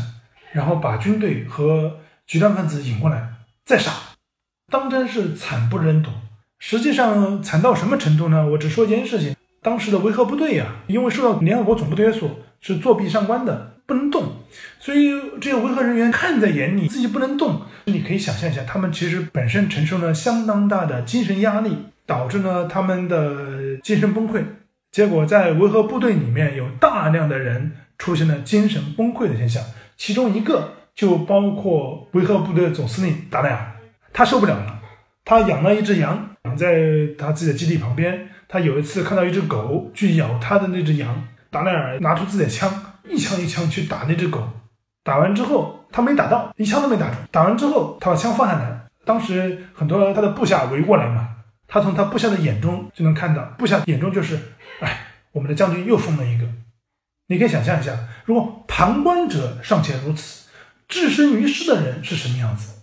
然后把军队和极端分子引过来再杀，当真是惨不忍睹。实际上惨到什么程度呢？我只说一件事情：当时的维和部队呀，因为受到联合国总部的约束，是作弊上官的。不能动，所以这些维和人员看在眼里，自己不能动。你可以想象一下，他们其实本身承受了相当大的精神压力，导致呢他们的精神崩溃。结果在维和部队里面有大量的人出现了精神崩溃的现象，其中一个就包括维和部队总司令达赖尔，他受不了了，他养了一只羊，在他自己的基地旁边。他有一次看到一只狗去咬他的那只羊，达奈尔拿出自己的枪。一枪一枪去打那只狗，打完之后他没打到，一枪都没打中。打完之后，他把枪放下来，当时很多他的部下围过来嘛，他从他部下的眼中就能看到，部下眼中就是，哎，我们的将军又疯了一个。你可以想象一下，如果旁观者尚且如此，置身于世的人是什么样子？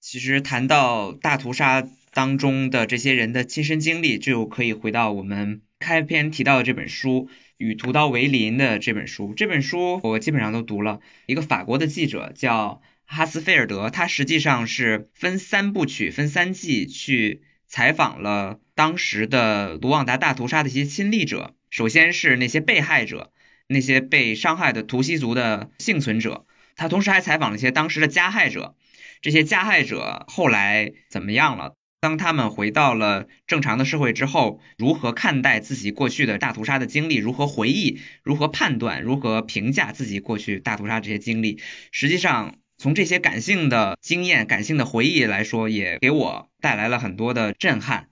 其实谈到大屠杀当中的这些人的亲身经历，就可以回到我们开篇提到的这本书。与屠刀为邻的这本书，这本书我基本上都读了。一个法国的记者叫哈斯菲尔德，他实际上是分三部曲、分三季去采访了当时的卢旺达大屠杀的一些亲历者。首先是那些被害者，那些被伤害的图西族的幸存者。他同时还采访了一些当时的加害者。这些加害者后来怎么样了？当他们回到了正常的社会之后，如何看待自己过去的大屠杀的经历？如何回忆？如何判断？如何评价自己过去大屠杀这些经历？实际上，从这些感性的经验、感性的回忆来说，也给我带来了很多的震撼。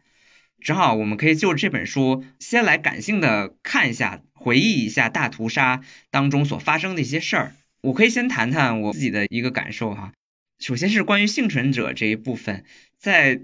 正好，我们可以就这本书先来感性的看一下，回忆一下大屠杀当中所发生的一些事儿。我可以先谈谈我自己的一个感受哈。首先是关于幸存者这一部分，在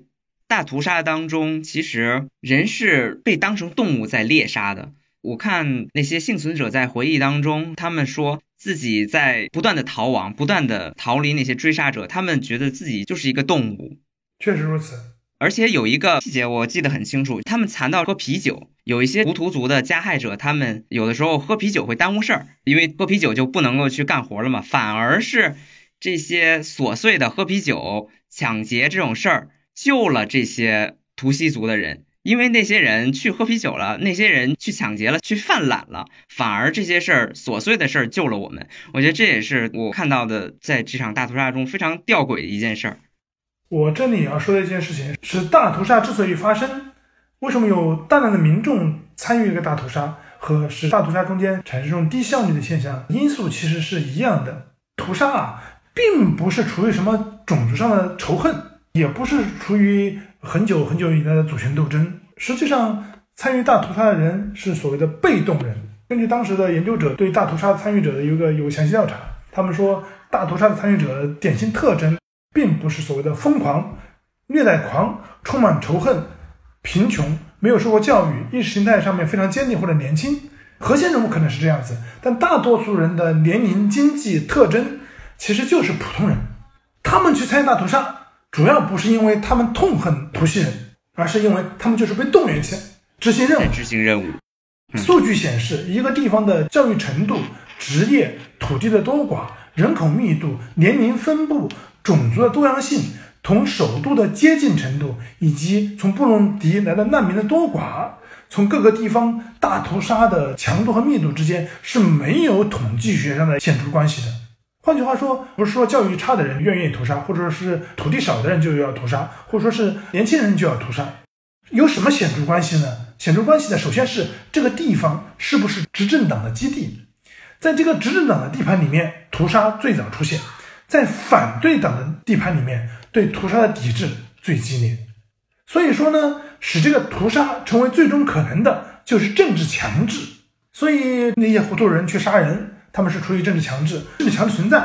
大屠杀当中，其实人是被当成动物在猎杀的。我看那些幸存者在回忆当中，他们说自己在不断的逃亡，不断的逃离那些追杀者，他们觉得自己就是一个动物。确实如此。而且有一个细节我记得很清楚，他们谈到喝啤酒，有一些胡图族的加害者，他们有的时候喝啤酒会耽误事儿，因为喝啤酒就不能够去干活了嘛，反而是这些琐碎的喝啤酒、抢劫这种事儿。救了这些图西族的人，因为那些人去喝啤酒了，那些人去抢劫了，去犯懒了，反而这些事儿琐碎的事儿救了我们。我觉得这也是我看到的在这场大屠杀中非常吊诡的一件事儿。我这里要说的一件事情是，大屠杀之所以发生，为什么有大量的民众参与一个大屠杀，和使大屠杀中间产生这种低效率的现象，因素其实是一样的。屠杀啊，并不是出于什么种族上的仇恨。也不是出于很久很久以来的主权斗争，实际上参与大屠杀的人是所谓的被动人。根据当时的研究者对大屠杀参与者的一个有详细调查，他们说大屠杀的参与者的典型特征并不是所谓的疯狂、虐待狂、充满仇恨、贫穷、没有受过教育、意识形态上面非常坚定或者年轻。核心人物可能是这样子，但大多数人的年龄、经济特征其实就是普通人。他们去参与大屠杀。主要不是因为他们痛恨图西人，而是因为他们就是被动员起来执行任务。执行任务。数据显示，一个地方的教育程度、职业、土地的多寡、人口密度、年龄分布、种族的多样性、同首都的接近程度，以及从布隆迪来的难民的多寡，从各个地方大屠杀的强度和密度之间是没有统计学上的显著关系的。换句话说，不是说教育差的人愿意屠杀，或者说是土地少的人就要屠杀，或者说是年轻人就要屠杀，有什么显著关系呢？显著关系呢，首先是这个地方是不是执政党的基地，在这个执政党的地盘里面，屠杀最早出现；在反对党的地盘里面，对屠杀的抵制最激烈。所以说呢，使这个屠杀成为最终可能的，就是政治强制。所以那些糊涂人去杀人。他们是出于政治强制，政治强制存在，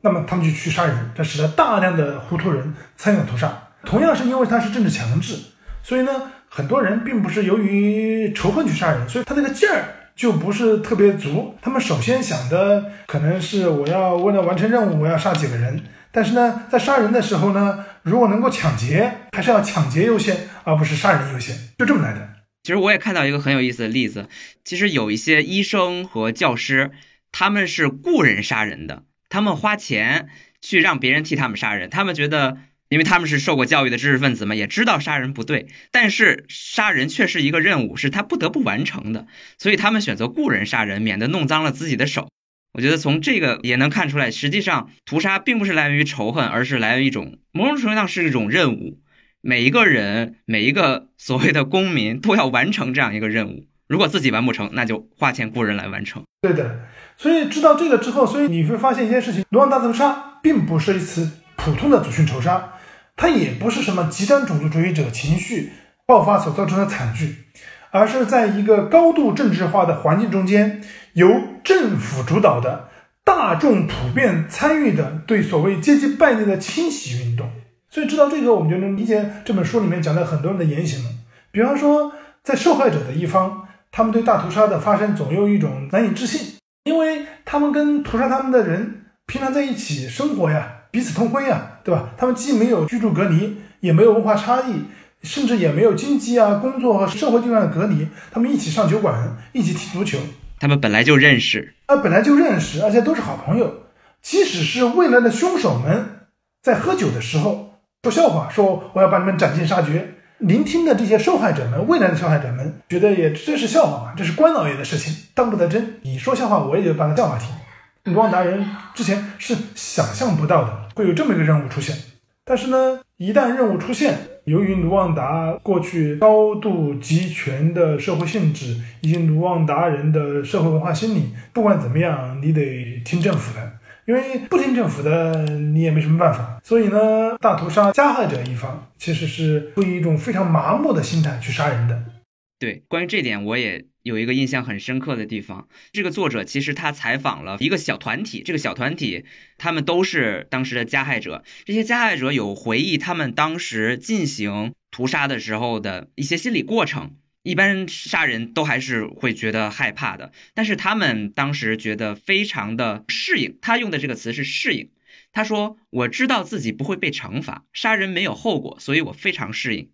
那么他们就去杀人，这使得大量的糊涂人参与了屠杀。同样是因为他是政治强制，所以呢，很多人并不是由于仇恨去杀人，所以他那个劲儿就不是特别足。他们首先想的可能是我要为了完成任务，我要杀几个人。但是呢，在杀人的时候呢，如果能够抢劫，还是要抢劫优先，而不是杀人优先，就这么来的。其实我也看到一个很有意思的例子，其实有一些医生和教师。他们是雇人杀人的，他们花钱去让别人替他们杀人，他们觉得，因为他们是受过教育的知识分子嘛，也知道杀人不对，但是杀人却是一个任务，是他不得不完成的，所以他们选择雇人杀人，免得弄脏了自己的手。我觉得从这个也能看出来，实际上屠杀并不是来源于仇恨，而是来源于一种某种程度上是一种任务，每一个人每一个所谓的公民都要完成这样一个任务。如果自己完不成，那就花钱雇人来完成。对的，所以知道这个之后，所以你会发现一件事情：卢旺大屠杀并不是一次普通的族群仇杀，它也不是什么极端种族主义者情绪爆发所造成的惨剧，而是在一个高度政治化的环境中间，由政府主导的大众普遍参与的对所谓阶级败类的清洗运动。所以知道这个，我们就能理解这本书里面讲的很多人的言行了。比方说，在受害者的一方。他们对大屠杀的发生总有一种难以置信，因为他们跟屠杀他们的人平常在一起生活呀，彼此通婚呀，对吧？他们既没有居住隔离，也没有文化差异，甚至也没有经济啊、工作和社会地位的隔离。他们一起上酒馆，一起踢足球。他们本来就认识啊，本来就认识，而且都是好朋友。即使是未来的凶手们在喝酒的时候说笑话，说我要把你们斩尽杀绝。聆听的这些受害者们，未来的受害者们，觉得也这是笑话嘛？这是关老爷的事情，当不得真。你说笑话，我也就把它笑话听。卢旺达人之前是想象不到的，会有这么一个任务出现。但是呢，一旦任务出现，由于卢旺达过去高度集权的社会性质，以及卢旺达人的社会文化心理，不管怎么样，你得听政府的，因为不听政府的，你也没什么办法。所以呢，大屠杀加害者一方其实是出于一种非常麻木的心态去杀人的。对，关于这点我也有一个印象很深刻的地方。这个作者其实他采访了一个小团体，这个小团体他们都是当时的加害者。这些加害者有回忆他们当时进行屠杀的时候的一些心理过程。一般杀人都还是会觉得害怕的，但是他们当时觉得非常的适应。他用的这个词是适应。他说：“我知道自己不会被惩罚，杀人没有后果，所以我非常适应。”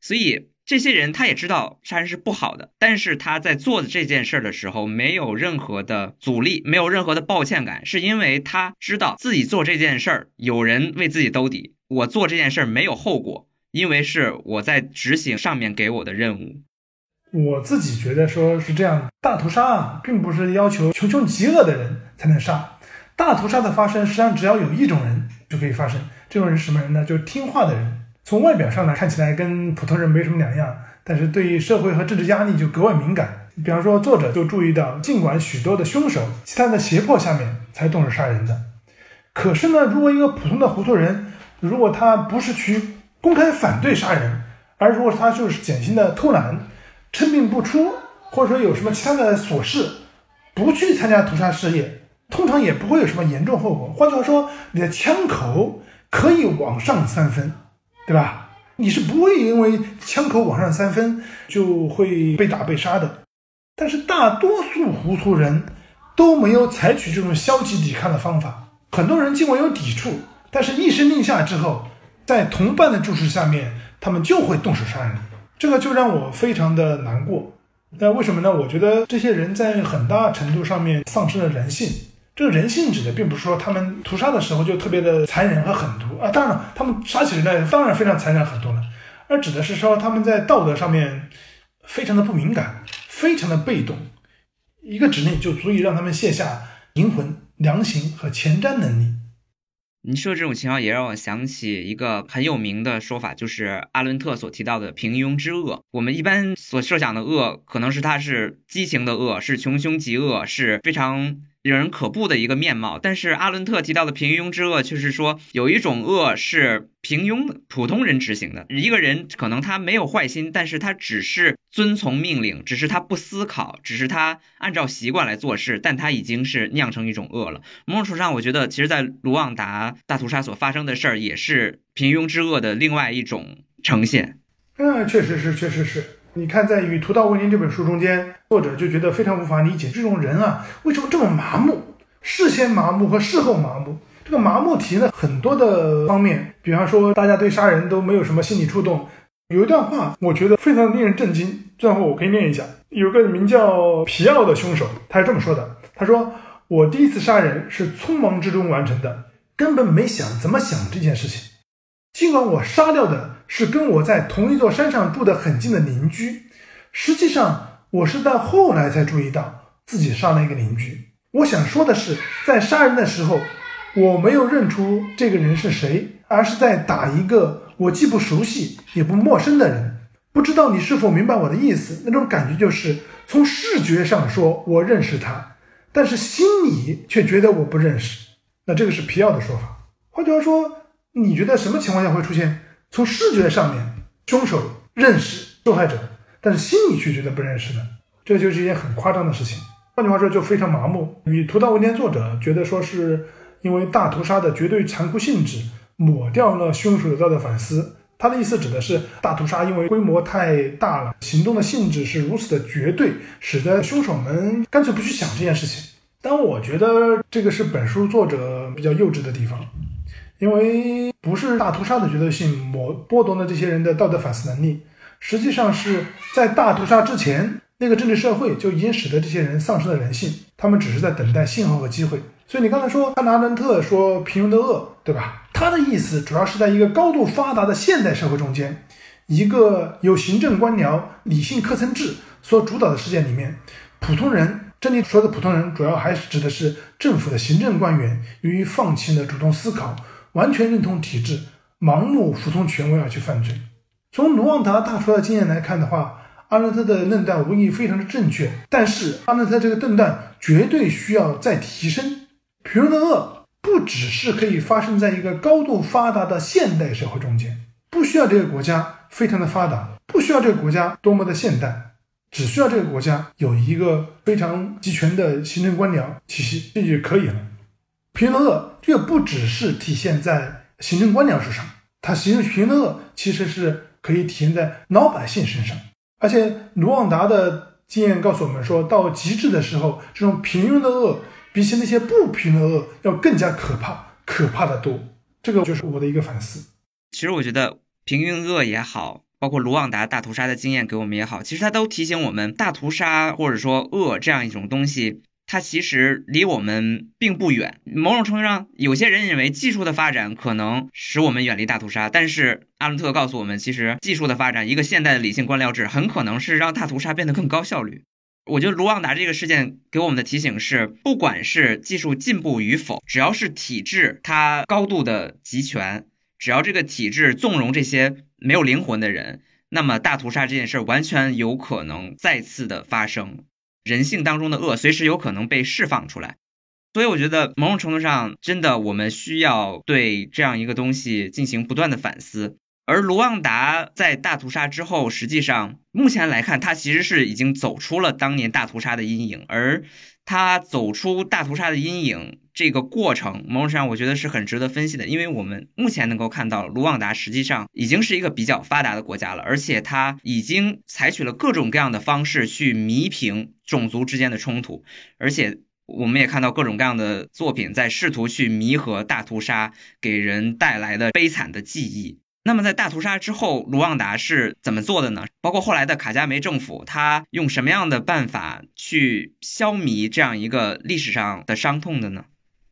所以。这些人他也知道杀人是不好的，但是他在做这件事的时候没有任何的阻力，没有任何的抱歉感，是因为他知道自己做这件事儿有人为自己兜底，我做这件事儿没有后果，因为是我在执行上面给我的任务。我自己觉得说是这样，大屠杀啊，并不是要求穷凶极恶的人才能杀，大屠杀的发生实际上只要有一种人就可以发生，这种人是什么人呢？就是听话的人。从外表上呢，看起来跟普通人没什么两样，但是对于社会和政治压力就格外敏感。比方说，作者就注意到，尽管许多的凶手其他的胁迫下面才动手杀人的，可是呢，如果一个普通的糊涂人，如果他不是去公开反对杀人，而如果他就是典型的偷懒、称病不出，或者说有什么其他的琐事，不去参加屠杀事业，通常也不会有什么严重后果。换句话说，你的枪口可以往上三分。对吧？你是不会因为枪口往上三分就会被打被杀的。但是大多数糊涂人都没有采取这种消极抵抗的方法。很多人尽管有抵触，但是一声令下之后，在同伴的注视下面，他们就会动手杀人。这个就让我非常的难过。那为什么呢？我觉得这些人在很大程度上面丧失了人性。这个人性指的并不是说他们屠杀的时候就特别的残忍和狠毒啊，当然了他们杀起人来当然非常残忍狠毒了，而指的是说他们在道德上面非常的不敏感，非常的被动，一个指令就足以让他们卸下灵魂、良心和前瞻能力。你说这种情况也让我想起一个很有名的说法，就是阿伦特所提到的平庸之恶。我们一般所设想的恶，可能是它是畸形的恶，是穷凶极恶，是非常。令人可怖的一个面貌，但是阿伦特提到的平庸之恶，却是说有一种恶是平庸普通人执行的。一个人可能他没有坏心，但是他只是遵从命令，只是他不思考，只是他按照习惯来做事，但他已经是酿成一种恶了。某种程度上，我觉得其实，在卢旺达大屠杀所发生的事儿，也是平庸之恶的另外一种呈现。嗯，确实是，确实是。你看，在《与屠刀为尼》这本书中间，作者就觉得非常无法理解，这种人啊，为什么这么麻木？事先麻木和事后麻木，这个麻木体现在很多的方面。比方说，大家对杀人都没有什么心理触动。有一段话，我觉得非常令人震惊。这段话我可以念一下：有个名叫皮奥的凶手，他是这么说的：“他说，我第一次杀人是匆忙之中完成的，根本没想怎么想这件事情。尽管我杀掉的。”是跟我在同一座山上住的很近的邻居。实际上，我是在后来才注意到自己杀了一个邻居。我想说的是，在杀人的时候，我没有认出这个人是谁，而是在打一个我既不熟悉也不陌生的人。不知道你是否明白我的意思？那种感觉就是从视觉上说我认识他，但是心里却觉得我不认识。那这个是皮奥的说法。换句话说，你觉得什么情况下会出现？从视觉上面，凶手认识受害者，但是心里却觉得不认识的，这就是一件很夸张的事情。换句话说，就非常麻木。与屠刀文天作者觉得说，是因为大屠杀的绝对残酷性质抹掉了凶手的道德反思。他的意思指的是大屠杀因为规模太大了，行动的性质是如此的绝对，使得凶手们干脆不去想这件事情。但我觉得这个是本书作者比较幼稚的地方。因为不是大屠杀的绝对性抹剥夺了这些人的道德反思能力，实际上是在大屠杀之前，那个政治社会就已经使得这些人丧失了人性，他们只是在等待信号和机会。所以你刚才说汉娜·阿伦特说平庸的恶，对吧？他的意思主要是在一个高度发达的现代社会中间，一个由行政官僚、理性科层制所主导的世界里面，普通人。这里说的普通人，主要还是指的是政府的行政官员，由于放弃了主动思考。完全认同体制，盲目服从权威而去犯罪。从卢旺达大屠杀的经验来看的话，阿伦特的论断无疑非常的正确，但是阿伦特这个论断绝对需要再提升。平庸的恶不只是可以发生在一个高度发达的现代社会中间，不需要这个国家非常的发达，不需要这个国家多么的现代。只需要这个国家有一个非常集权的行政官僚体系，这就可以了。平衡恶这个不只是体现在行政官僚身上，它行政平衡恶其实是可以体现在老百姓身上。而且卢旺达的经验告诉我们，说到极致的时候，这种平庸的恶比起那些不平的恶要更加可怕，可怕的多。这个就是我的一个反思。其实我觉得平庸恶也好。包括卢旺达大屠杀的经验给我们也好，其实它都提醒我们，大屠杀或者说恶这样一种东西，它其实离我们并不远。某种程度上，有些人认为技术的发展可能使我们远离大屠杀，但是阿伦特告诉我们，其实技术的发展，一个现代的理性官僚制，很可能是让大屠杀变得更高效率。我觉得卢旺达这个事件给我们的提醒是，不管是技术进步与否，只要是体制它高度的集权。只要这个体制纵容这些没有灵魂的人，那么大屠杀这件事完全有可能再次的发生。人性当中的恶随时有可能被释放出来，所以我觉得某种程度上，真的我们需要对这样一个东西进行不断的反思。而卢旺达在大屠杀之后，实际上目前来看，它其实是已经走出了当年大屠杀的阴影，而他走出大屠杀的阴影这个过程，某种上我觉得是很值得分析的，因为我们目前能够看到，卢旺达实际上已经是一个比较发达的国家了，而且他已经采取了各种各样的方式去弥平种族之间的冲突，而且我们也看到各种各样的作品在试图去弥合大屠杀给人带来的悲惨的记忆。那么在大屠杀之后，卢旺达是怎么做的呢？包括后来的卡加梅政府，他用什么样的办法去消弭这样一个历史上的伤痛的呢？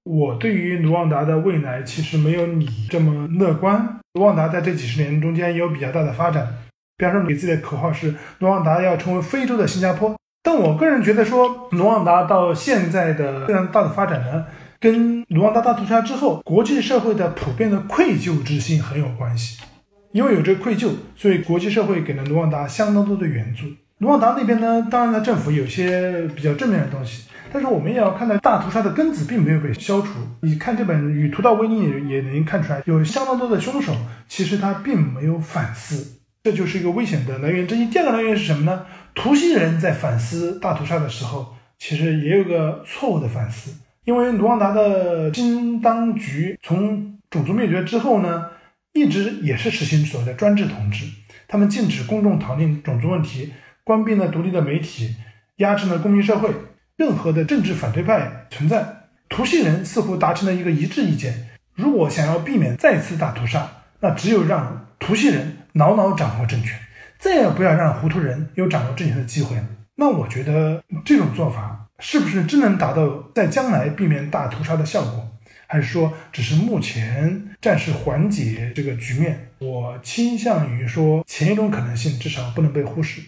我对于卢旺达的未来其实没有你这么乐观。卢旺达在这几十年中间也有比较大的发展，比方说给自己的口号是卢旺达要成为非洲的新加坡。但我个人觉得说，卢旺达到现在的非常大的发展呢。跟卢旺达大屠杀之后，国际社会的普遍的愧疚之心很有关系。因为有这愧疚，所以国际社会给了卢旺达相当多的援助。卢旺达那边呢，当然呢政府有些比较正面的东西，但是我们也要看到大屠杀的根子并没有被消除。你看这本《与屠刀为尼》也也能看出来，有相当多的凶手其实他并没有反思，这就是一个危险的来源之一。第二个来源是什么呢？图西人在反思大屠杀的时候，其实也有个错误的反思。因为卢旺达的新当局从种族灭绝之后呢，一直也是实行所谓的专制统治。他们禁止公众讨论种族问题，关闭了独立的媒体，压制了公民社会，任何的政治反对派存在。图西人似乎达成了一个一致意见：如果想要避免再次大屠杀，那只有让图西人牢牢掌握政权，再也不要让糊涂人有掌握政权的机会了。那我觉得这种做法。是不是真能达到在将来避免大屠杀的效果，还是说只是目前暂时缓解这个局面？我倾向于说前一种可能性至少不能被忽视。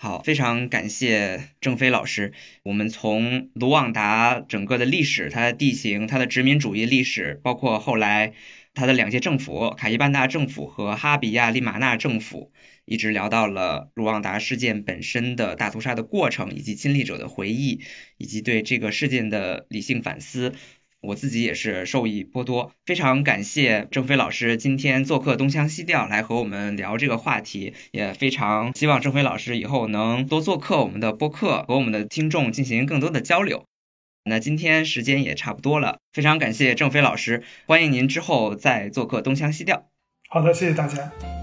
好，非常感谢郑飞老师。我们从卢旺达整个的历史、它的地形、它的殖民主义历史，包括后来它的两届政府——卡伊班达政府和哈比亚利马纳政府。一直聊到了卢旺达事件本身的大屠杀的过程，以及亲历者的回忆，以及对这个事件的理性反思。我自己也是受益颇多，非常感谢郑飞老师今天做客东腔西调来和我们聊这个话题，也非常希望郑飞老师以后能多做客我们的播客，和我们的听众进行更多的交流。那今天时间也差不多了，非常感谢郑飞老师，欢迎您之后再做客东腔西调。好的，谢谢大家。